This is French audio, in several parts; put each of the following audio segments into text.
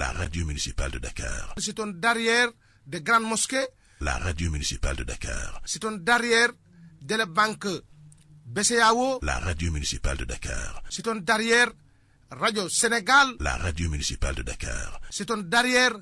la radio municipale de Dakar. C'est un derrière des grandes mosquées. La radio municipale de Dakar. C'est un derrière de la banque BCAO. La radio municipale de Dakar. C'est un derrière Radio Sénégal. La radio municipale de Dakar. C'est un derrière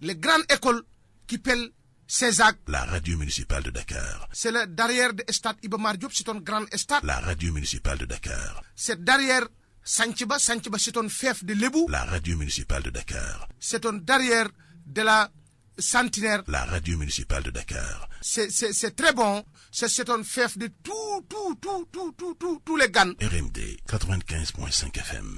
les grandes écoles qui pèlent Césac. La radio municipale de Dakar. C'est le derrière de stade Ibamar Diop, c'est un grand stade. La radio municipale de Dakar. C'est derrière Sanchiba, Sanchiba c'est un fief de Lebou. La radio municipale de Dakar. C'est un derrière de la Centenaire. La radio municipale de Dakar. C'est très bon. C'est un fief de tout, tout, tout, tout, tout, tout, tous les GAN. RMD 95.5 FM.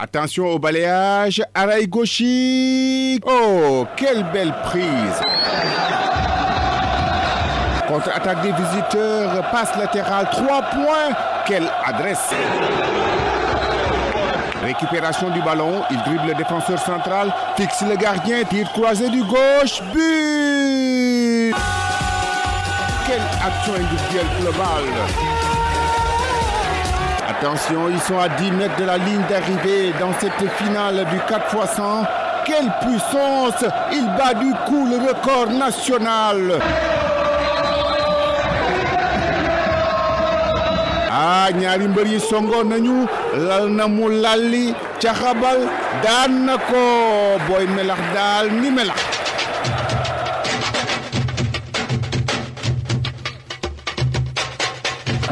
Attention au balayage, gauchique. Oh, quelle belle prise. Contre-attaque des visiteurs, passe latérale, 3 points. Quelle adresse. Récupération du ballon, il dribble le défenseur central, fixe le gardien, tire croisé du gauche, but Quelle action individuelle globale Attention, ils sont à 10 mètres de la ligne d'arrivée dans cette finale du 4 x 100. Quelle puissance! Il bat du coup le record national. Ah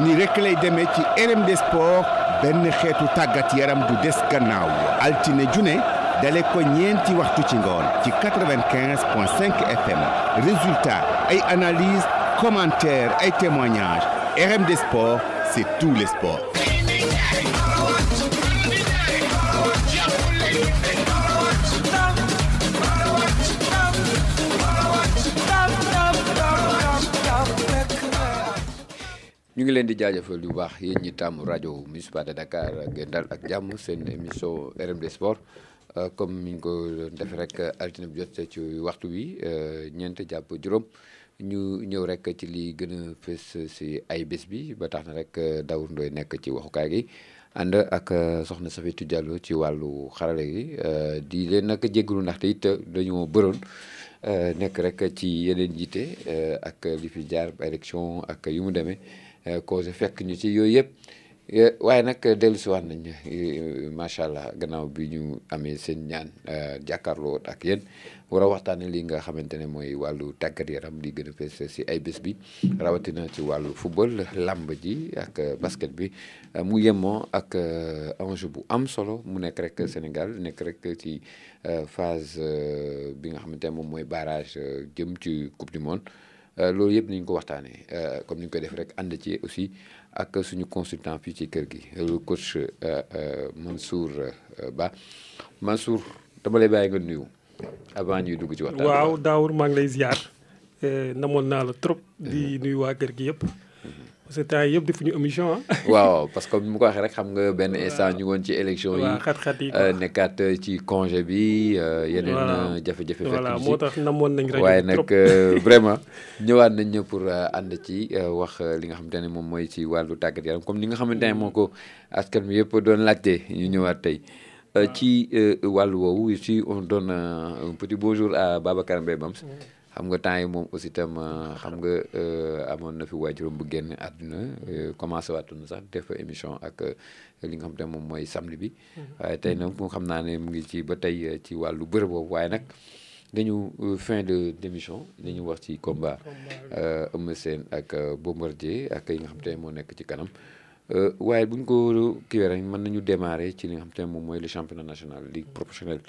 ni rek lay demee ci RMD Sport benn xeetu tàggat yaram du des gannaaw altine june dale ko ñeenti waxtu ci ngoon ci 95 point 5 FM résultat ay analyse commentaire ay témoignages. RMD Sport c'est tous les sports. Ñu ngi leen di jaajëfal bu baax yéen ñi tàmm rajo municipal de Dakar ngeen dal ak jàmm seen émission RMD Sport. Comme ni ñu ko defee rek altine bi jot ci waxtu wi ñeent jàpp juróom. ñu ñëw rek ci li gën a fës si ay bés bi ba tax na rek Daour Ndoye nekk ci waxukaay gi ànd ak soxna Safiatou Diallo ci wàllu xarale gi. Di leen nag jéggalu ndaxte it dañoo bëroon nekk rek ci yeneen jiite ak li fi jaar élection ak yu mu demee. Cause fekk ñu ci yooyu yëpp. Waaye nag dellu si waat nañ macha allah gannaaw bi ñu amee seen ñaan jàkkaarloo ak yéen war a waxtaane li nga xamante ne mooy wàllu tàggat yaram li gën a fees si ay bés bi rawatina ci wàllu football làmb ji ak basket bi. Mu yemoo ak enjeu bu am solo mu nekk rek Sénégal nekk rek ci phase bi nga xamante ne moom mooy barrage jëm ci coupe du monde loolu yëpp nañ ko waxtaanee. Comme ni ñu koy def rek ànd ci aussi ak suñu consultant fii ci kër gi le coach Mansour Ba. Mansour dama lay bàyyi nga nuyu avant ñuy dugg ci waxtaan waaw Daour maa ngi lay ziar. Namoon naa la trop di nuyu waa kër gi yëpp que temps yëpp defuñu émission ah. waaw parce que mu ko waxee rek xam nga benn instant ñu woon ci élection yi waaw xat-xat yi nekkaat ci congé bi yeneen jafe-jafe voilà moo tax namoon nañ rajo waaye nag vraiment ñëwaat nañ ñëw pour ànd ci wax li nga xamante ne moom mooy ci wàllu tàggat yaram comme ni nga xamante ne moo ko askan bi yëpp doon laajte ñu ñëwaat tey. Ci wàllu woowu si on donne un petit bonjour à Babacar Mbaye Bams xam nga temps yi moom aussi tam xam nga amoon na fi waajuram bu génn àdduna commencé waatoon na sax def émission ak li nga xam te moom mooy samedi bi. Waaye tey nag moom xam naa ne mu ngi ci ba tey ci wàllu bërëb boobu. Waaye nag dañu fin de d'émission dañu wax ci combat Eumeu Sène ak Bombardier ak yi nga xam te moo nekk ci kanam. Waaye bu ñu ko kiiwee rek mën nañu démarrer ci li nga xam te moom mooy le championnat national ligue professionnelle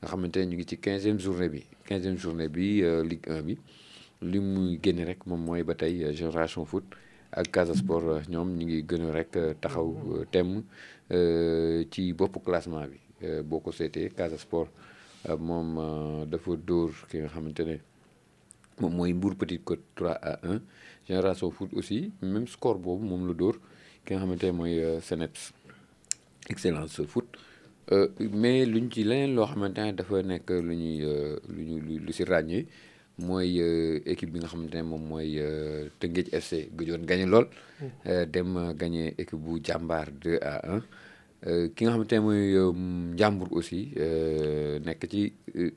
nga xamante ñu ngi ci quinzième journée bi. quinzième journée bi Ligue 1 bi. Li muy rek moom mooy ba tey Génération Foot ak Casa Sport ñoom ñu ngi gën a rek taxaw temm ci boppu classement bi. Boo ko seetee Casa Sport moom dafa dóor ki nga xamante ne moom mooy Mbour Petite Côte 3 à 1 Génération Foot aussi même score boobu moom la dóor ki nga xamante ne mooy Seneps Excellence Foot mais luñ ci leneen loo xamante ne dafa nekk lu ñuy lu ñu lu si ràññee mooy euh, équipe bi nga xamante ne moom mooy euh, Tëngéej FC gëjoon gagné lool. Euh, dem euh, gagné équipe bu jàmbaar 2 à 1 Euh, ki nga xamante ne mooy euh, Njàmbur aussi euh, nekk ci euh,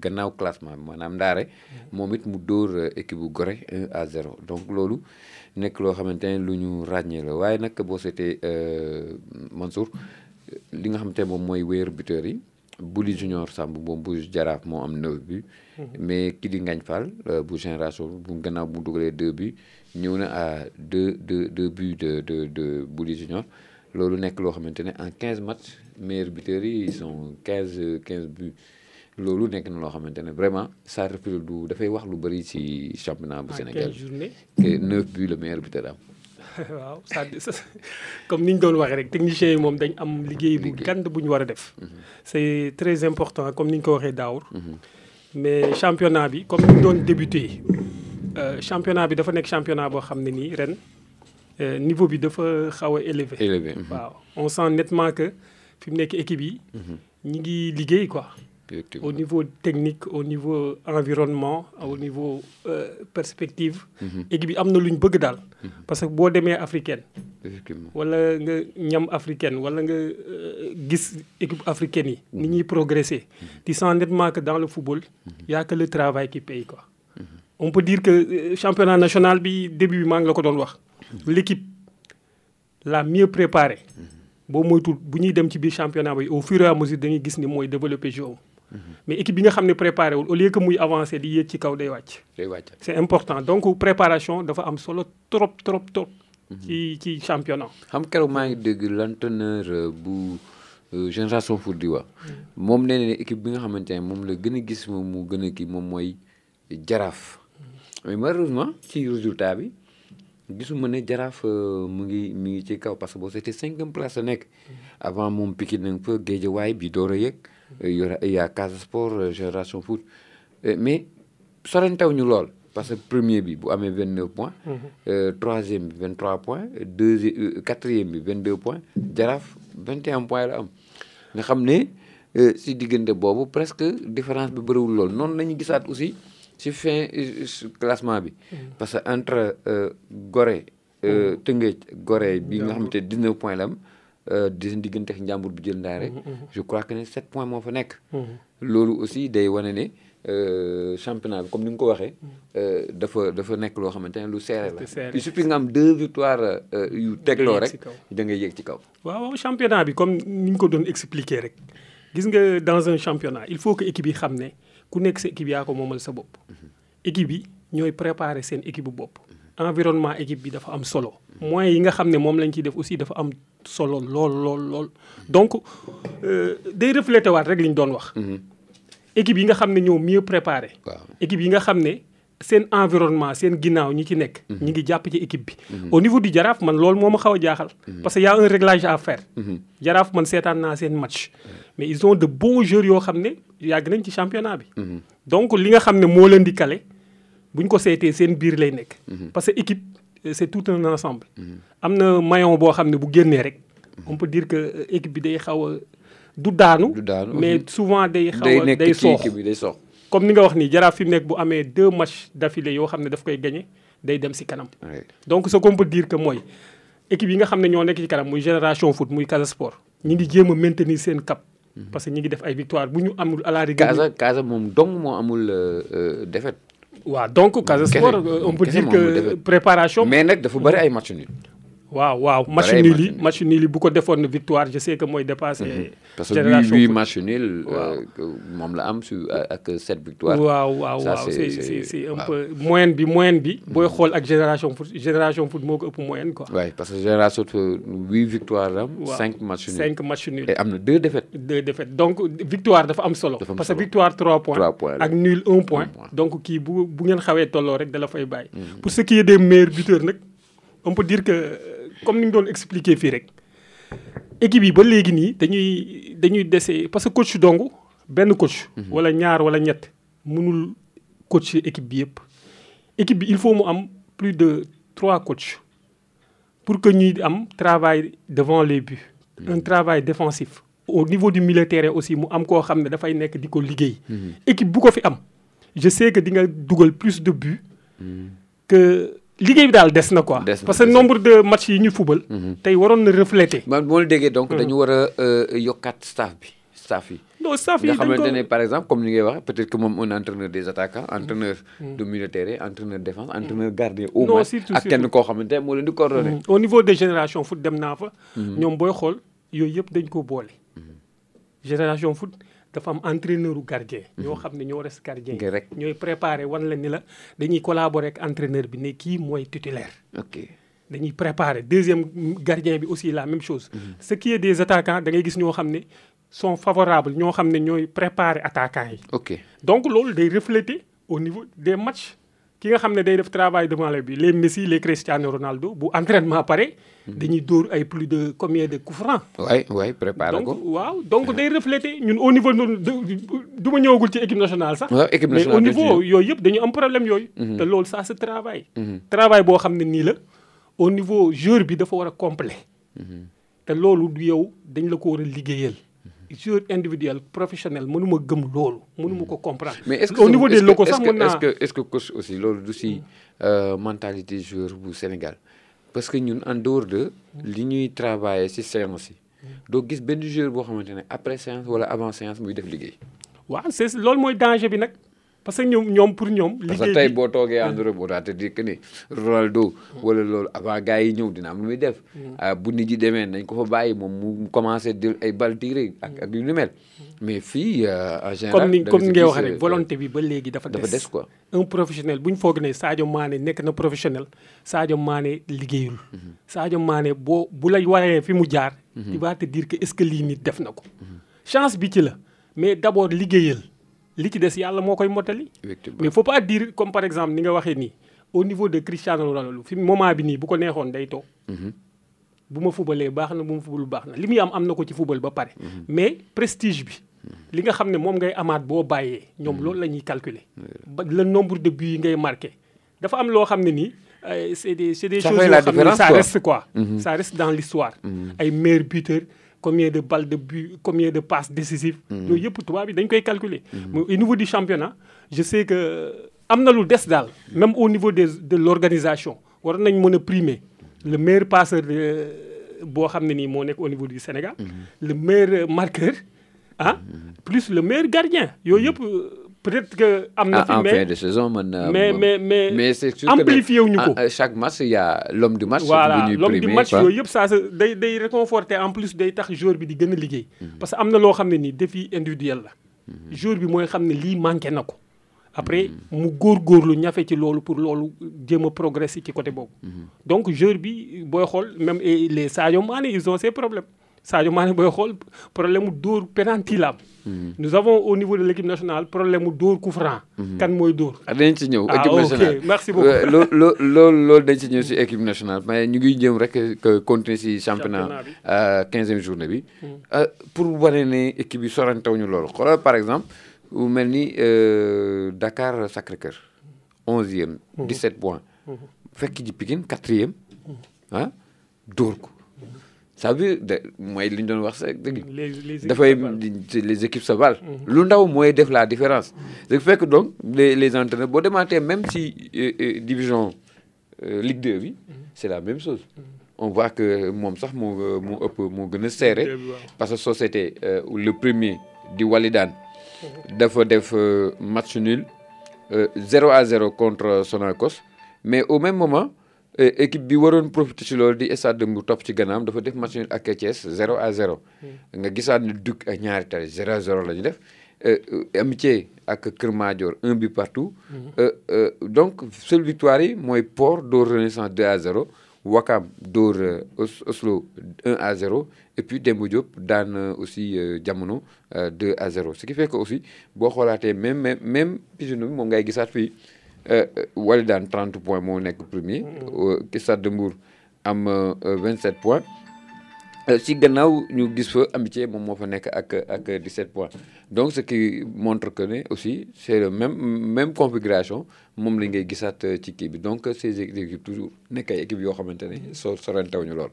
gannaaw classement bi maanaam ndaare. Moom it mu dóor euh, équipe bu Gorée 1 à 0 donc loolu nekk loo xamante ne lu ñu ràññee la. Waaye nag boo seetee euh, Mansour li nga ne moom mooy buteur yi. Junior Samb moom bu Jaraaf moo am 9 bi. Mais ki di Fall euh, bu génération bu gannaaw bu dugalee 2 bi ñëw na à 2 2 2 buts de de de Junior. Loolu nekk loo xamante ne en 15 matchs meilleurs buteurs yi ils sont 15 euh, 15 buts. Loolu nekk na loo xamante ne vraiment ça reflète du dafay wax lu bëri ci championnat bu en Sénégal. 15 journées. Que 9 buts le meilleur buteur am. waaw ça comme ni ñu doon waxee rek techniciens yi moom dañ am liggéey bu Liggéey. gànd bu ñu war a def. c'est très important comme ni ñu ko waxee daawur mais championnat bi comme ni ñu doon débuté euh, championnat bi dafa nekk championnat boo xam ne nii ren euh, niveau bi dafa xaw a élevé. élevé. mhm, waaw on sent nettement que fi mu nekk équipe yi. ñi ngi liggéey quoi. Au niveau technique au niveau environnement au niveau euh, perspective. équipe bi am na lu ñu bëgg daal. parce que boo demee africaine. wala nga ñam africaine wala nga euh, gis équipe africaine yi. ni ñuy progresser. tu sens nettement que dans le football. y a que le travail qui paye quoi. on peut dire que euh, championnat national bi début bi maa ngi la ko doon wax. l'équipe la mieux préparée. boo moytul bu ñuy dem ci biir championnat bi au fur et à mesure dañuy gis ni mooy développer jeu. Mais équipe bi nga xam ne préparé wul au lieu que muy avancer di yéeg ci kaw day wàcc. day wàcc. c'est important donc préparation dafa am solo trop trop trop. ci ci championnat. xam keroog maa ngi dégg l'entraîneur euh, bu euh, génération foot di wax moom nee na équipe bi nga xamante ne moom la gën a gis moom mu gën a kii moom mooy jaraaf mais malheureusement ci résultat bi gisuma ne jaraaf euh, mu ngi mu ngi ci kaw parce que boo seetee cinquième place la nekk avant moom Pikine na nga fa Guédiawaye bi door a yëg yora y a Casa Sport euh, génération foot Euh, mais sorantaw ñu lool parce que premier bi bu amee 29 points. Euh, troisième bi 23 points. Deuxième euh, quatrième bi 22 points. Jaraaf 21 points la am. Nga xam ne euh, si diggante boobu presque différence bi bëriwul lool. Noonu la ñu gisaat aussi si fin euh, classement bi. Parce que entre euh, Gorée euh, Tëngéej Gorée bi nga xamante ne 19 points la am di seen diggante ak njàmbur bi jël ndaare. Je crois que ne 7 points moo fa nekk. Loolu aussi day wane ne euh, championnat bi comme ni nga ko waxee euh, dafa dafa nekk loo xamante ne lu serré la. C'est serré. il suffit nga am deux victoires euh, yu tegloo yéeg ci rek kaw. da ngay yéeg ci kaw. Waaw waaw championnat bi comme ni ñu ko doon expliquer rek. Gis nga dans un championnat il faut que équipe yi xam ne ku nekk sa équipe yaa ko moomal sa bopp. équipe yi ñooy préparer seen équipe bu bopp. Environnement équipe bi dafa am solo. moyens yi nga xam ne moom lañ ciy def aussi dafa am solo lool lool lool. donc euh, day refléter waat rek li ñu doon wax. équipe yi nga xam ne ñoo mieux préparé. équipe yi nga xam ne seen environnement seen ginnaaw ñi ci nekk. ñi ngi jàpp ci équipe bi. au niveau du jaraaf man loolu moo ma xaw a jaaxal. parce que y a un réglage à faire. jaraaf man seetaan naa seen match. mais ils ont de bons joueurs yoo xam ne yàgg nañ ci championnat bi. donc li nga xam ne moo leen di kale bu ñu ko seetee seen biir lay nekk. parce que équipe euh, c'est tout un ensemble. am na maillon boo xam ne bu génnee rek. on peut dire que euh, équipe bi day xaw a du daanu. Mais mhm. souvent day xaw a day soox. day soox comme ni nga wax nii jaraaf fi mu nekk bu amee deux matchs d'affilée yoo xam ne daf koy gagné day dem si kanam. Donc ce qu'on peut dire que mooy équipe yi nga xam ne ñoo nekk ci kanam muy génération foot muy Casa Sport ñi ngi jéem a maintenir seen cap. parce que ñi ngi def ay victoire bu ñu amul à la rigueur. Casa Casa moom dong moo amul euh, euh, défaite waaw donc Casa Sport euh, on peut dire que préparation. mais nag dafa bëri ay match nul waaw waaw match nul yi nul. match nul yi bu ko defoon victoire je sais que mooy dépassé. parce que huit match nul euh, moom la am su ak sept waaw waaw waaw c'est un peu moyenne bi moyenne bi booy xool ak génération foot génération foot moo ko ëpp moyenne quoi. parce que génération foot huit victoires la am cinq match nul cinq et am na deux défaites deux défaites donc victoire dafa am solo. Parce que victoire 3 points. Trois points la. ak nul 1 point. donc kii bu bu ngeen xawee tolloo rek dala fay bàyyi. pour ce qui est des meilleurs buteurs nag on peut dire que comme ni nga doon expliquer fii rek équipe yi ba léegi nii dañuy dañuy dese parce que coach dong benn coach. wala ñaar wala ñett mënul coach équipe bi yëpp. équipe bi il faut mu am plus de trois coachs pour que ñuy am travail devant les buts. un travail défensif. au niveau du milieu terrain aussi mu am koo xam ne dafay nekk di ko liggéey. équipe bu ko fi am je sais que di nga dugal plus de buts que liggéey bi daal des na quoi. Parce que nombre de matchs yi ñu fubal. tey waroon na refléter. man moo la déggee donc dañu war a euh, yokkaat staff bi staff yi. non staff yi nga dañ ko xamante ne par exemple comme ni ngay wax peut-être que moom un entraîneur des attaquants entraîneur de milieu de terrain entraîneur de défense entraîneur gardien au moins ak kenn koo xamante ne moo leen di coordonné. Au niveau des générations foot dem naa fa. ñoom booy xool yooyu yëpp dañ ko boole. génération foot dafa am entraîneur u gardien. ñoo xam ne ñoo res gardien Nga rek. ñooy préparer wan la ni la dañuy collaborer ak entraîneur bi ne kii mooy titulaire. ok dañuy préparer deuxième gardien bi aussi la même chose. ce qui est des attaquants da ngay gis ñoo xam ne sont favorables ñoo xam ne ñooy préparer attaquants yi. ok donc loolu day refléter au niveau des matchs ki nga xam ne day def travail devant le but les Messi les Cristiano Ronaldo bu entraînement pare. dañuy dóor ay plus de combien de coups francs? waay waay préparé donc ko. waaw donc day refléter ñun au niveau de du ma ñëwagul ci équipe nationale sax. équipe mais nationale au def ci niveau yooyu yëpp dañu am problème yooyu. te loolu ça se travaille. travail boo xam ne nii la au niveau joueur bi dafa war a complet te loolu du yow dañ la ko war a liggéeyal. Joueur individuel professionnel mënuma gëm loolu mënuma ko comprendre. mais est-ce que au niveau des que- locaux est-ce sax que mën naa est-ce que est-ce que coach aussi loolu du si euh, mentalité joueur bu Sénégal parce que ñun en dehors de li ñuy travailler si séance yi doo gis benn joueur boo xamante ne après séance wala avant séance muy def liggéey. waaw c'est loolu mooy danger bi nag parce que ñoom ñoom pour ñoom. parce que liggéey tey bi boo toogee Europe boo daa te dire que ni Ronaldo wala loolu avant gars yi ñëw dina am lu muy def. ah bu nit yi demee nañ ko fa bàyyi moom mu commencé di ay bal tiré ak ak yu ni mel. mais fii euh, en général. comme ni comme ni ngay wax rek volonté bi ba léegi dafa des dafa des quoi. un professionnel bu ñu foog ne Sadio Mané nekk na professionnel Sadio Mané liggéeyul. Sadio Mané boo bu la waree fi mu jaar. tu vas te dire que est-ce que lii nit def na ko. chance bi ci la mais d'abord liggéeyal li ci des yàlla moo koy mottali. Mais faut pas dire comme par exemple ni nga waxee nii au niveau de Cristiano Ronaldo fi moment bi nii bu ko neexoon day toog. bu ma fubalee baax na bu ma fubalu baax na li muy am am na ko ci fubal ba pare. mais prestige bi. li nga xam ne moom ngay amaat boo bàyyee ñoom loolu la ñuy calculer. ba le nombre de buts yi ngay marqué. dafa am loo xam ne nii c'est des c'est des choses yoo xam ne ça reste quoi. ça reste dans l'histoire ay meilleurs buteurs combien de balles de but combien de passes décisives. yooyu yëpp tubaab bi dañ koy calculer. mais au niveau du championnat je sais que am na lu des daal. Même au niveau des de l'organisation war nañ mën a primer le meilleur passeur de boo xam ne nii moo nekk au niveau du Sénégal. le meilleur marqueur ah plus le meilleur gardien. Yooyu yëpp euh, peut-être que am na fi en fin de saison euh, mais moom- mais mais mais c'est sûr amplifié ko. euh, chaque match il y a l'homme du match. voilà l'homme du match yooyu yëpp ça se day day réconforter en plus day tax joueur bi di gën a liggéey. parce que am na loo xam ne nii défi individuel la. joueur bi mooy xam ne lii manqué na ko. après mu góorgóorlu ñafe ci loolu pour loolu jéem a progresser ci côté boobu. donc joueur bi booy xool même et les Sadio Mané ils ont ces problèmes Sadio Mané booy xool problème mu dóor penalty la am. nous avons au niveau de l'équipe nationale problème mu dóor coup franc. kan mooy dóor? ah dañ ci ñëw Ah, ok. Merci beaucoup. Euh, loo loo loolu loolu dañ ci ñëw si équipe nationale mais ñu ngi jëm rek que continuer si championnat euh, quinzième journée bi. Euh, pour wane ne équipe yi sorantewuñu loolu. Xoolal par exemple mu mel ni euh, Dakar Sacré-Cœur onzième 17 points. Fekk ji Pikine quatrième. Ah dóor ko ça veut dire mooy li ñu doon wax sax dëgg les équipes dafay se valent. di- les équipes se valent lu ndaw mooy def la différence. Ce qui fait que donc les les entraîneurs boo demaatee même si euh, euh, division euh, Ligue 2 bi c'est la même chose. On voit que moom sax moo moo ëpp moo gën a serré Ligue 2 bi, waaw. parce que société le premier di Walidane dafa def match nul euh, 0 à 0 contre Sonacos. Mais au même moment équipe bi waroon profiter ci loolu di Stade de Mbour topp ci gannaam dafa def match nul ak Thiès 0 à 0 nga gisaat ne Duc ak ñaari tali 0 à 0 la ñu def. Euh, euh, Amitié ak Kër Madior un but partout. Euh, donc seule victoire yi mooy Port dóor Renaissance 2 à 0 Wakam dóor Os- Oslo 1 à 0 et puis Demba Diop daan aussi Jamono euh, 2 à 0 ce qui fait que aussi boo xoolaatee même même même bi moom ngay gisaat fii euh, euh, Walidane 30 points moo nekk premier. euh, Stade de Mbour am euh, euh, 27 points. Si gannaaw ñu gis fa amitié moom moo fa nekk ak ak 17 points donc ce qui montre que ne aussi c'est le même même configuration moom la ngay gisaat ci kii bi donc ces équipes toujours nekk ay équipes yoo xamante ne soo sorantewuñu lool.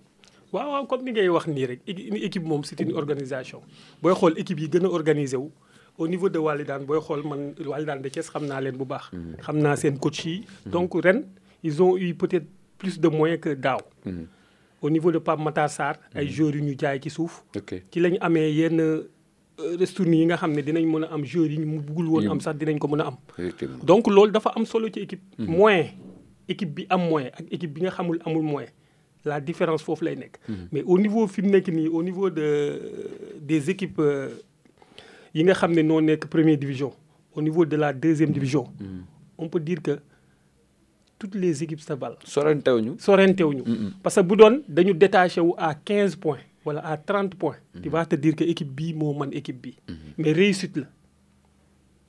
waaw waaw comme ni ngay wax nii rek équipe moom c'est une organisation booy xool équipe yi gën a organisé wu au niveau de Walidane booy xool man Walidane de Thiès xam naa leen bu baax. xam naa seen coach yi. donc ren ils ont eu peut-être plus de moyens que daaw. au niveau de Pape Matar Sarr ay joueurs yu ñu jaay ci suuf. ci lañ amee yenn restournes yi nga xam ne dinañ mën a am joueurs yi mu buggul woon am sax dinañ ko mën a am. donc loolu dafa am solo ci équipe. moyen équipe bi am moyen ak équipe bi nga xamul amul moyen la différence foofu lay nekk. mais au niveau fi mu nekk nii au niveau de des équipes euh, yi nga xam ne noo nekk première division au niveau de la deuxième division. on peut dire que toutes les équipes se valent. sorantewuñu sorentewuñu parce que bu doon dañu détaché wu à 15 points wala à 30 points. tu vas te dire que équipe bii moo man équipe bii. mais réussite la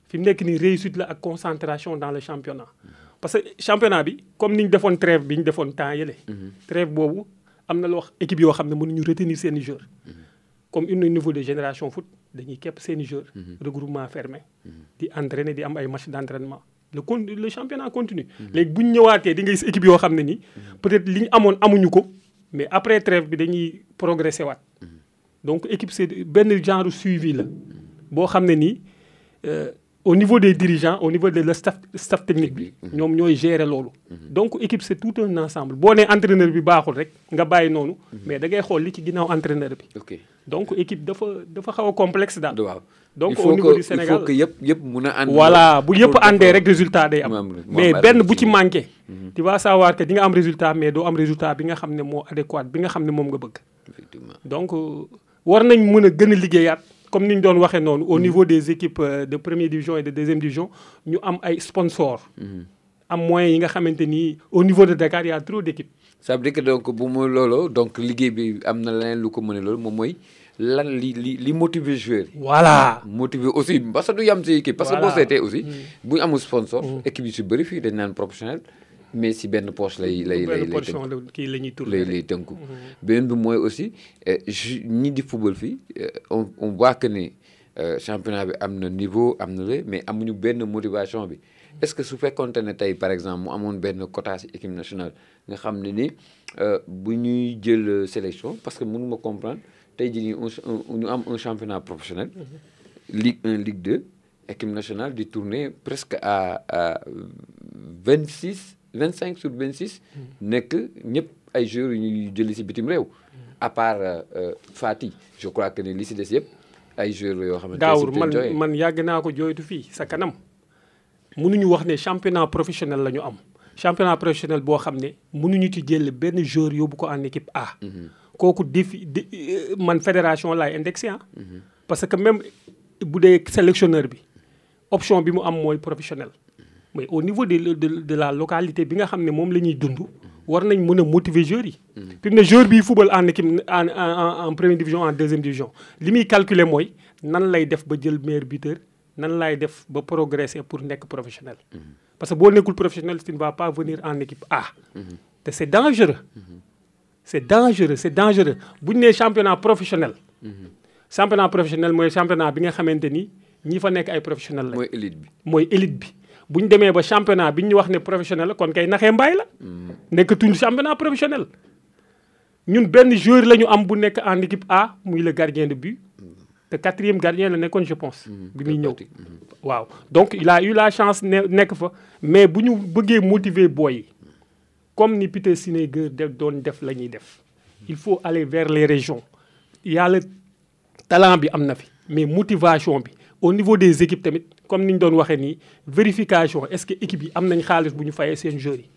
fi mu nekk nii réussite la ak concentration dans le championnat. parce que championnat bi comme ni ñu defoon trêve bi ñu defoon temps yële. trêve boobu am na loo équipe yoo xam ne mënuñu retenir seen i joueurs. comme une niveau de génération foot dañuy képp seen i joueurs. regroupement fermé. di entraîner di am ay match d' entraînement. le con le championnat continue. léegi bu ñu ñëwaatee di nga gis équipe yoo xam ne nii peut-être li ñu amoon amuñu ko mais après trêve bi dañuy progresser waat donc équipe c'est benn genre suivi la boo xam ne nii euh, au niveau des dirigeants au niveau de le staff staff technique bi ñoom ñooy gérer loolu. donc équipe c'est tout un ensemble boo nee entraîneur bi baaxul rek nga bàyyi noonu. mais da ngay xool li ci ginnaaw entraîneur bi. ok donc équipe dafa dafa xaw a complexe daal. waaw donc il au niveau du il Sénégal faut que yëpp yëpp mun a ànd. voilà bu yëpp àndee rek résultat day am mais benn bu ci manqué tu vas savoir que di nga am résultat mais doo am résultat bi nga xam ne moo adéquat bi nga xam ne moom nga bëgg effectivement donc euh, war nañ mën a gën a liggéeyaat comme ni ñu doon waxee noonu au niveau des équipes euh, de première division et de deuxième division ñu am ay sponsors. Am moyens yi nga xamante ni au niveau de Dakar y a trop d' équipes ça veut dire que donc bu mu loolu donc liggéey bi am na leneen lu ko mën a loolu moom mooy lan li li li motiver joueur yi. voilà. Motiver aussi parce que du yam si équipe parce que boo seetee aussi bu ñu amul sponsor équipe yi si bëri fii dañ naan professionnel mais si benn poche lay lay lay lay lay tënku beneen bi mooy aussi ju- ñi di football fii euh, on on voit que ni euh, championnat bi am na niveau am na la mais amuñu benn motivation bi. Est-ce que su fekkonte ne tey par exemple mu amoon benn quota si équipe nationale nga xam ne ni bu ñuy jël sélection parce que mënuma comprendre tey jii nii ñu am un championnat professionnel Ligue 1 Ligue 2 équipe nationale di tourner presque à à 26 25 sur 26 nekk ñëpp ay joueurs yu ñuy jëli si bitim réew. À part euh, euh, Fati je crois que ni li si des yëpp ay joueurs la yoo xamante ne daawur si man man yàgg naa ko jooytu fii sa kanam. Mënuñu wax ne championnat professionnel la ñu am. Championnat professionnel boo xam ne mënuñu ci jël benn joueur yóbbu ko en équipe A. kooku défi dé- euh, man fédération laay indexé ah. parce que même bu dee sélectionneur bi option bi mu am mooy professionnel. Mais au niveau de de de la localité bi nga xam ne moom la ñuy dund war nañ mën a motiver joueurs yi. fi mu ne joueur football en équipe en en en première division en deuxième division li muy calculer mooy nan lay def ba jël meilleur buteur nan lay def ba progresser pour nekk professionnel. parce que boo nekkul professionnel tu ne vas pas venir en équipe A. te c' est dangereux. c' est dangereux c' est dangereux bu ñu nee championnat professionnel. championnat professionnel mooy championnat bi nga xamante ni ñi fa nekk ay professionnel la. mooy élite bi mooy élite bi bu ñu demee ba championnat bi ñu wax ne professionnel la kon kay naxee mbaay la. nekkatul championnat professionnel. ñun benn joueur la ñu am bu nekk en équipe A muy le gardien de but te quatrième gardien la nekkoon je pense. bi muy ñëw waaw donc il a eu la chance ne nekk fa mais bu ñu bëggee motiver boy yi comme ni Peter Sinègue de doon def la ñuy def. il faut aller vers les régions il y a le talent bi am na fi mais motivation bi au niveau des équipes tamit comme ni ñu doon waxee nii vérification est-ce que équipe yi am nañ xaalis bu ñu fayee seen joueurs yi?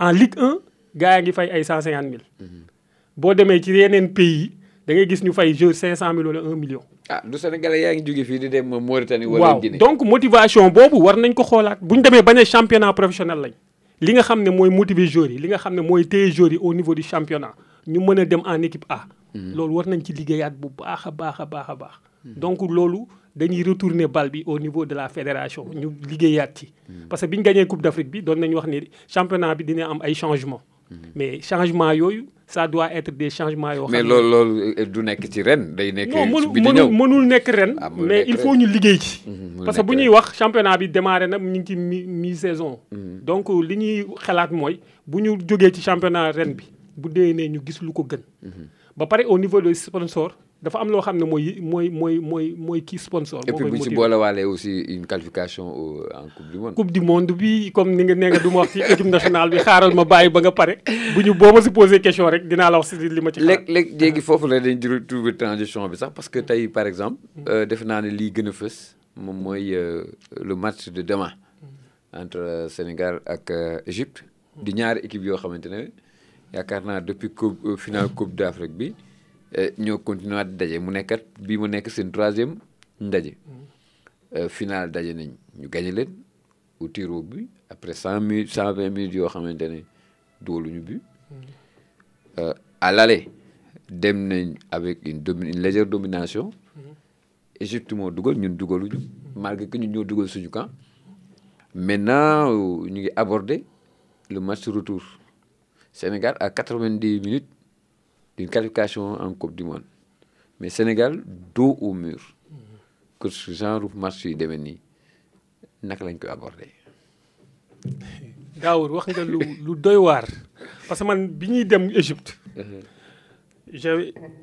en Ligue 1 gars yi ngi fay ay 150 000. boo demee ci yeneen pays yi da ngay gis ñu fay joueur 500 000 wala 1 million. ah du Sénégalais yaa ngi jóge fii di dem Mauritanie wala waaw Guinée donc motivation boobu war nañ ko xoolaat bu ñu demee ba ne championnat professionnel lañ li nga xam ne mooy motiver joueurs yi li nga xam ne mooy téye joueurs yi au niveau du championnat ñu mën a dem en équipe A. loolu war nañ ci liggéeyaat bu baax a baax a baax a baax. donc loolu dañuy retourner bal bi au niveau de la fédération ñu liggéeyaat ci. parce que bi ñu gagné coupe d' Afrique bi doon nañu wax ni championnat bi dina am ay changements. mais changement yooyu ça doit être des changements yoo. xam mais ne loolu loolu du nekk ci ren day nekk bi di ñëw. mënul nekk ren Ah, mais il faut ñu liggéey ci. Mënul parce que bu ñuy wax championnat bi démarré na ñu ngi ci mi mi saison donc li ñuy xalaat mooy bu ñu jógee ci championnat ren bi bu déwénee ñu gis lu ko gën. Ba pare au niveau des sponsors dafa am loo xam ne mooy mooy mooy mooy mooy kii sponsor. et puis bu ci aussi une qualification en coupe du monde. coupe du monde bi comme ni nga nee nga du ma wax ci équipe nationale bi xaaral ma bàyyi ba nga pare bu ñu boo ma si posé question rek dinaa la wax si li ma ci xaar. léeg léeg léegi foofu la dañ di trouver transition bi sax parce que tey par exemple euh, defe naa ne lii gën a fës moom mooy euh, le match de demain entre euh, Sénégal ak Égypte di ñaari équipe yoo xamante ne yaakaar naa depuis coupe finale coupe d'Afrique bi ñoo continué di daje. Mu nekkat bii mu nekk seen troisième ndaje. Euh, finale daje nañ ñu gagné leen au tir au but après cent minutes cent vingt minutes yoo xamante ne dugaluñu but. Euh, à l'aller dem nañ avec une, domi- une légère domination. Égypte moo dugal ñun dugaluñu. Malgré que ñun ñoo dugal suñu camp. Maintenant euh, ñu ngi aborder le match retour. Sénégal à 90 minutes d'une qualification en Coupe du Monde. Mais Sénégal dos au mur. Que ce genre match yi demee nii naka lañ koy aborder? Daawur wax nga lu lu parce que man bi ñuy dem Égypte je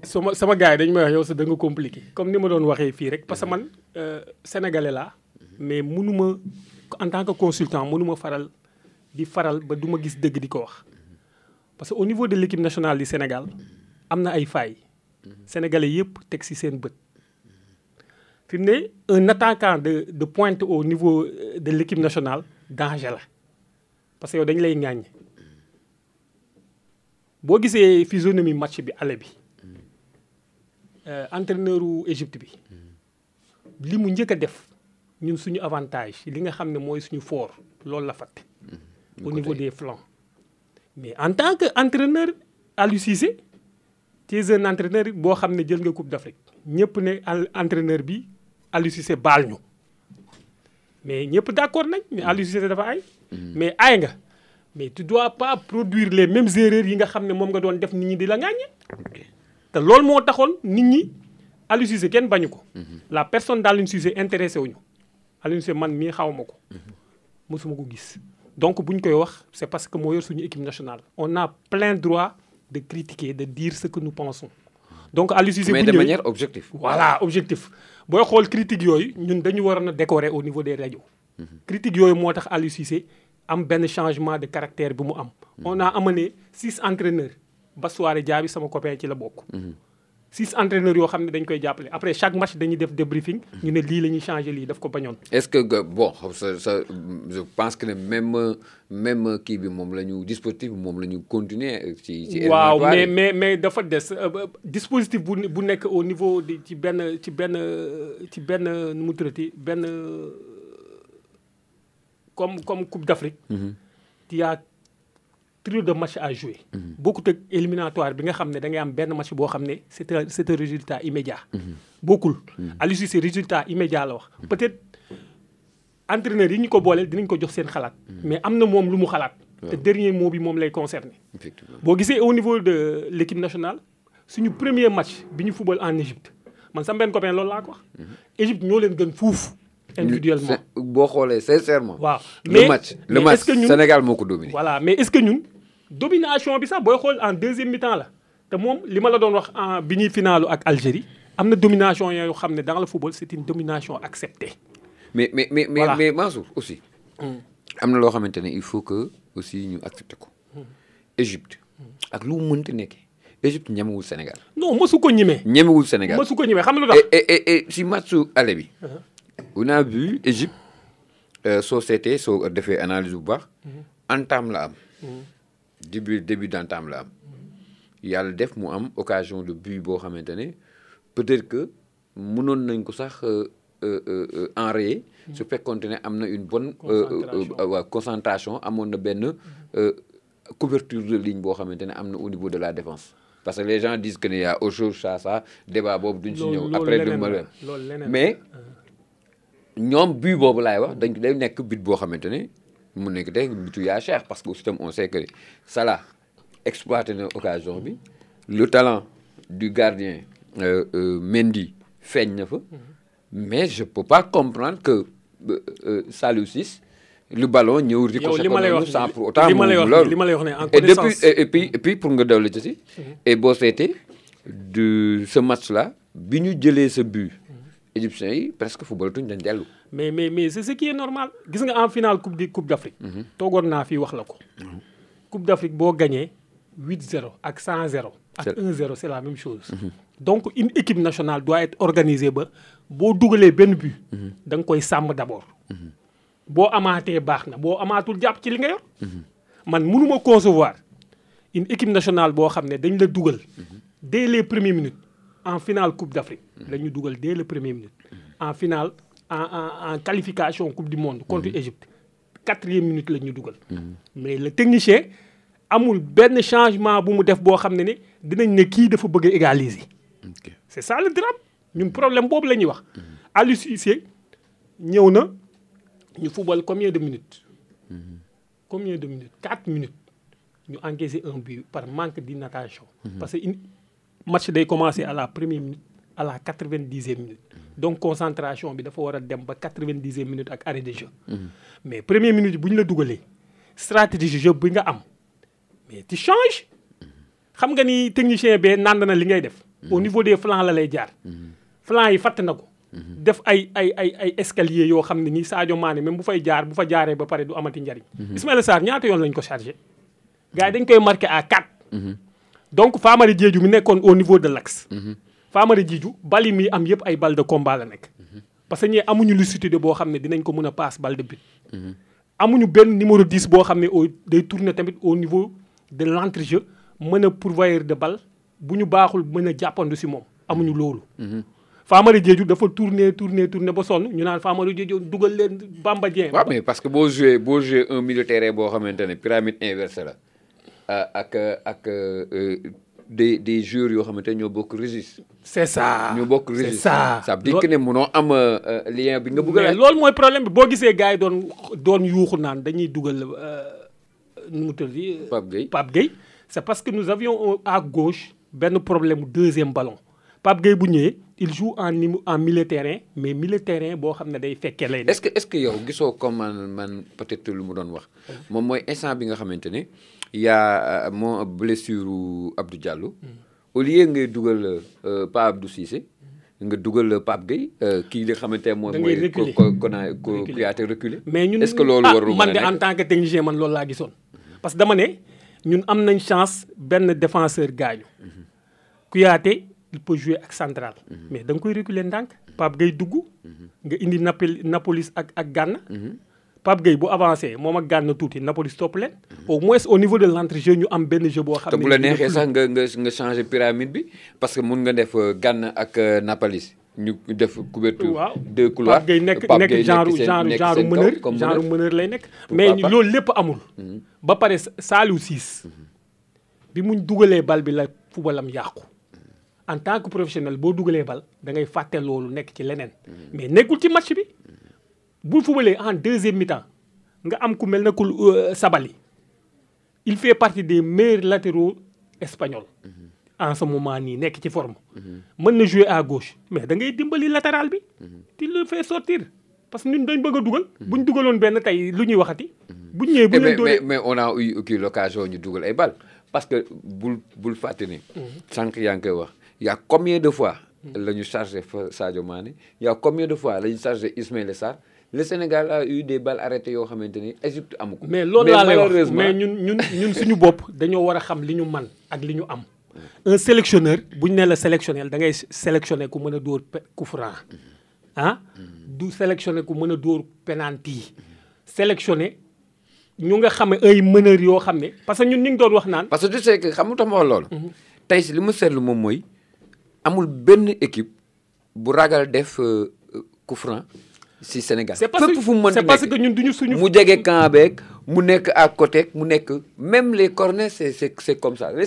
sama sama gars yi dañu may wax yow compliqué. Comme ni ma doon waxee parce que man euh, sénégalais laa mais mënuma en tant que consultant mënuma faral di faral ba du ma gis dëgg di ko wax. Parce que au niveau de l' équipe nationale du Sénégal am na ay failles. Sénégalais yëpp teg ci seen bët. Fi mu ne un attaquant de de pointe au niveau euh, de l' équipe nationale danger la. Parce que yow dañu lay ŋàññ. Boo gisee physionomie match bi aller bi euh, entraîneur u Égypte bi li mu njëkk a def ñun suñu avantage li nga xam ne mooy suñu fort loolu la fàtte. Au niveau des flancs. Mais en tant que entraîneur Aliou Cissé tu es un entraîneur boo xam ne jël nga coupe d'Afrique. Ñëpp ne entraîneur bi Aliou Cissé baal ñu. Mais ñëpp d'accord nañ mais Aliou Cissé dafa ay mais ay nga. Mais tu dois pas produire les mêmes erreurs yi nga xam ne moom nga doon def nit ñi di la ŋàññe. Te loolu moo taxoon nit ñi Aliou Cissé kenn bañu ko. La personne d'Aliou Cissé intéressé wuñu. Aliou Cissé man mii xaw ma ko mosuma ko gis. Donc bu ñu koy wax c'est parce que moo yor suñu équipe nationale. On a plein droit de critiquer de dire ce que nous pensons. Donc Aliou Cissé mais de manière objective. voilà objectif. Booy xool critique waroon a décorer au niveau des rajo critique yooyu moo tax Aliou Cissé am benn changement de caractère mu am. On a amené six entraîneurs Bastoire Diaby sama copain ci la bokk six entraîneurs yoo xam ne dañ koy jàppale. Après chaque match dañuy def débriefing ñu ne lii la ñuy changé lii daf ko bañoon. Est-ce que bon ça, ça, je pense que ne même même kii bi moom la ñu dispositif bi moom la ñu continuer ci ci waaw mais mais mais dafa des euh, euh, dispositif bu bu nekk au niveau di ci benn ci benn ci benn nu mu tuddati benn comme comme Coupe d'Afrique. il y a trio de matchs à jouer. bokkut ak éliminatoire bi nga xam ne da ngay am benn match boo xam ne c'est un c'est un résultat immédiat. bokkul Aliou Cissé résultat immédiat la wax. peut-être entraîneur yi ñu ko booleel dinañ ko jox seen xalaat. mais am na moom lu mu xalaat. te dernier mot bi moom lay concerné. effectivement boo gisee au niveau de l'équipe nationale suñu premier match bi ñu football en Égypte man sama benn copain loolu laa ko wax. Égypte ñoo leen gën fuuf. individuellement C'est- boo xoolee sincèrement. waaw le mais match le match que ñun Sénégal moo ko dominé. voilà mais est-ce que ñun domination bi sax booy xool en deuxième mi-temps la te moom li ma la doon wax en bi ñuy finaalu ak Algérie am na domination yoo xam ne dans le football c'est une domination acceptée. mais mais mais Voilà. mais Mansour aussi. am na loo xamante ne il faut que aussi ñu accepter ko. Égypte ak lu mu mënti nekkee Égypte ñemewul Sénégal non mosu ko ñemee. ñemewul Sénégal. mosu ko ñemee xam nga lu tax? et et et si matchu aller bi. on a vu Égypte euh, soo seetee soo defee analyse bu baax. entame la am. Début début d'entame la am. yàlla def mu am occasion de but boo xamante ne peut-être que mënoon nañ ko sax euh, euh, euh, enrayer. su fekkoonte ne am na une bonne. Concentration. waaw concentration amoon na benn euh, couverture de ligne boo xamante ne am na au niveau de la défense. parce que les gens disent que ne y a autre chose ça ça débat boobu duñ si ñëw après loolu leneen mais ñoom but boobu laay wax dañ day nekk but boo xamante ne mu nekk tey butu yaa cher parce que aussi tam on sait que Salah exploité na occasion bi. Le talent du gardien euh, euh, Mendy feeñ na fa. Mais je peux pas comprendre que euh, euh, Saliou Ciss le ballon ñëw ricoché ko noonu sans pour autant mu loolu. et depuis et, et puis et puis pour nga dolli ci si et boo seetee du ce match là bi ñu jëlee sa but égyptiens yi presque football tuñ dañ dellu mais mais mais c'est ce qui est normal. Gis nga en finale coupe di coupe d'Afrique. Toogoon naa fii wax la ko. Coupe d'Afrique boo gagné 8-0 ak 100-0 ak C'est- 1-0 c'est la même chose. Donc une équipe nationale doit être organisée ba boo dugalee benn but da nga koy sàmm d'abord. Boo amaatee baax na boo amaatul jàpp ci li nga yor. Man mënuma concevoir une équipe nationale boo xam ne dañ la dugal dès les premières minutes. En finale coupe d'Afrique la ñu dugal dès les premières minutes en finale en en en qualification coupe du monde contre Égypte. Quatrième minute la ñu dugal mais le technicien amul benn changement bu mu def boo xam ne ne dinañ ne kii dafa bëgg a égaliser. C'est ça le drame. Ñun problème boobu la ñuy wax Aliou Cissé ñëw na ñu football combien de minutes? Combien de minutes? Quatre minutes. Ñu encaissé un but par manque d'inattention. Parce que une match day commencer à la première minute à la quatre-vingt-dixième minute. Donc concentration bi dafa war a dem ba quatre-vingt-dixième minute ak arrêt de jeu. Mais première minute bu ñu la dugalee stratégie jeu bi nga am mais tu changes. Xam nga ni technicien bee nand na li ngay def. Au niveau des flancs la lay jaar. Flancs yi fatt na ko. Def ay ay ay ay escalier yoo xam ne nii Sadio Mané même bu fay jaar bu fa jaaree ba pare du amati njariñ. Ismaïla Sarr ñaata yoon lañ ko chargé? Gars yi dañ koy marqué à 4 donc Famara Diédhiou mi nekkoon au niveau de l'axe Famara Diédhiou bali mi am yëpp ay de combat parce que ñee amuñu lucidité boo xam ne dinañ ko mën a passe balle de but. Amuñu numéro 10 boo ne tourner au niveau de l'entrejeu mën a de balle bu ñu baaxul mën a jàppandu si moom. Amuñu loolu. Dafa tourner tourner tourner ba sonn ñu naan Famara Diédhiou dugal leen Bamba waaw mais parce que boo joué boo un milieu terrain boo pyramide euh, des des joueurs yoo xamante ñoo bokk registre. C'est ça. Ñoo bokk ça. Ça veut dire que ne mënoo am euh, euh, lien bi nga bëgg a loolu mooy problème bi. Boo gisee gars yi doon doon yuuxu naan dañuy dugal nu mu tudd Pape Gueye. Pape Gueye. C'est parce que nous avions un- à gauche benn problème deuxième ballon. Pape Gueye bu ñëwee il joue en en milieu terrain mais milieu terrain boo xam ne day fekkee lay nekk. est-ce que est-ce que yow gisoo comme man man peut-être lu mu doon wax. Moom mooy instant bi nga xamante ne y a moo blessure u Abdou Diallo. Au lieu ngay dugal euh, Pape Abdou Cissé nga dugal Pape Gueye euh, kii nga xamante ngay mooy ko. Kouyaté reculer. mais ñun est-ce que loolu ah, warul man mën de en tant que technicien man loolu laa gisoon. Parce que dama ne ñun am nañ chance benn défenseur gaañu. Kouyaté il peut jouer ak central. Mais da nga koy reculer ndànk. Pape Gueye dugg. Nga indi Napoli Napolis ak ak Gana Pape Gueye bu avancé moom ak Gana tuuti topp leen. Au moins au niveau de l'entrejeu ñu am benn jeu boo xam te ne bu la dina neexee fluide. sax nga nga nga changer pyramide bi parce que mun nga def euh, Gana ak euh, Napalis ñu def couverture waaw. deux couloirs Pape Gueye nekk nekk genre genre genre meneur comme genre meneur. lay nekk. Mais loolu lépp amul. Ba pare Saliou Ciss. Bi muñ dugalee bal bi la fubalam yàqu. En tant que professionnel boo dugalee bal da ngay fàtte loolu nekk ci leneen. Mais nekkul ci match bi bu fubalee en deuxième mi-temps nga am ku mel na ku euh, Sabali il fait partie des meilleurs latéraux espagnols. En ce moment nii nekk ci forme. Mën na jouer à gauche mais da ngay dimbali latéral bi. Tu le fais sortir. Parce que ñun dañ bëgg a dugal. Buñ dugaloon benn tey lu ñuy waxati buñ ñëwee bu ñu mais, leen on a eu aussi l'occasion ñu dugal ay parce que bul bul fàtte ne sànq yaa ngi koy wax y a combien de fois la ñu chargé fa Sadio Mané y a combien de fois la ñu chargé Ismaïla Sarr le Sénégal a eu des balles arrêtées yoo xamante ni Égypte amu ko. Mais loolu laa lay wax mais ñun ñun ñun suñu bopp dañoo war a xam li ñu man ak li ñu am. Un sélectionneur bu ñu nee la sélectionnel da ngay sélectionné ku mën a dóor coup franc. Ah? Du sélectionné ku mën a dóor penalty. Sélectionné ñu nga xam ne ay meneurs yoo xam ne parce que ñun ñu ngi doon wax naan parce que tu sais que xam nga tax ma wax loolu? Tey si li ma seetlu moom mooy amul benn équipe bu ragal def euh, euh, coup franc si Sénégal. C'est parce fépp fu mu mënti parce que ñun duñu suñu mu jege camp beeg mu nekk à côté mu nekk même les corners c'est c'est c'est comme ça. Les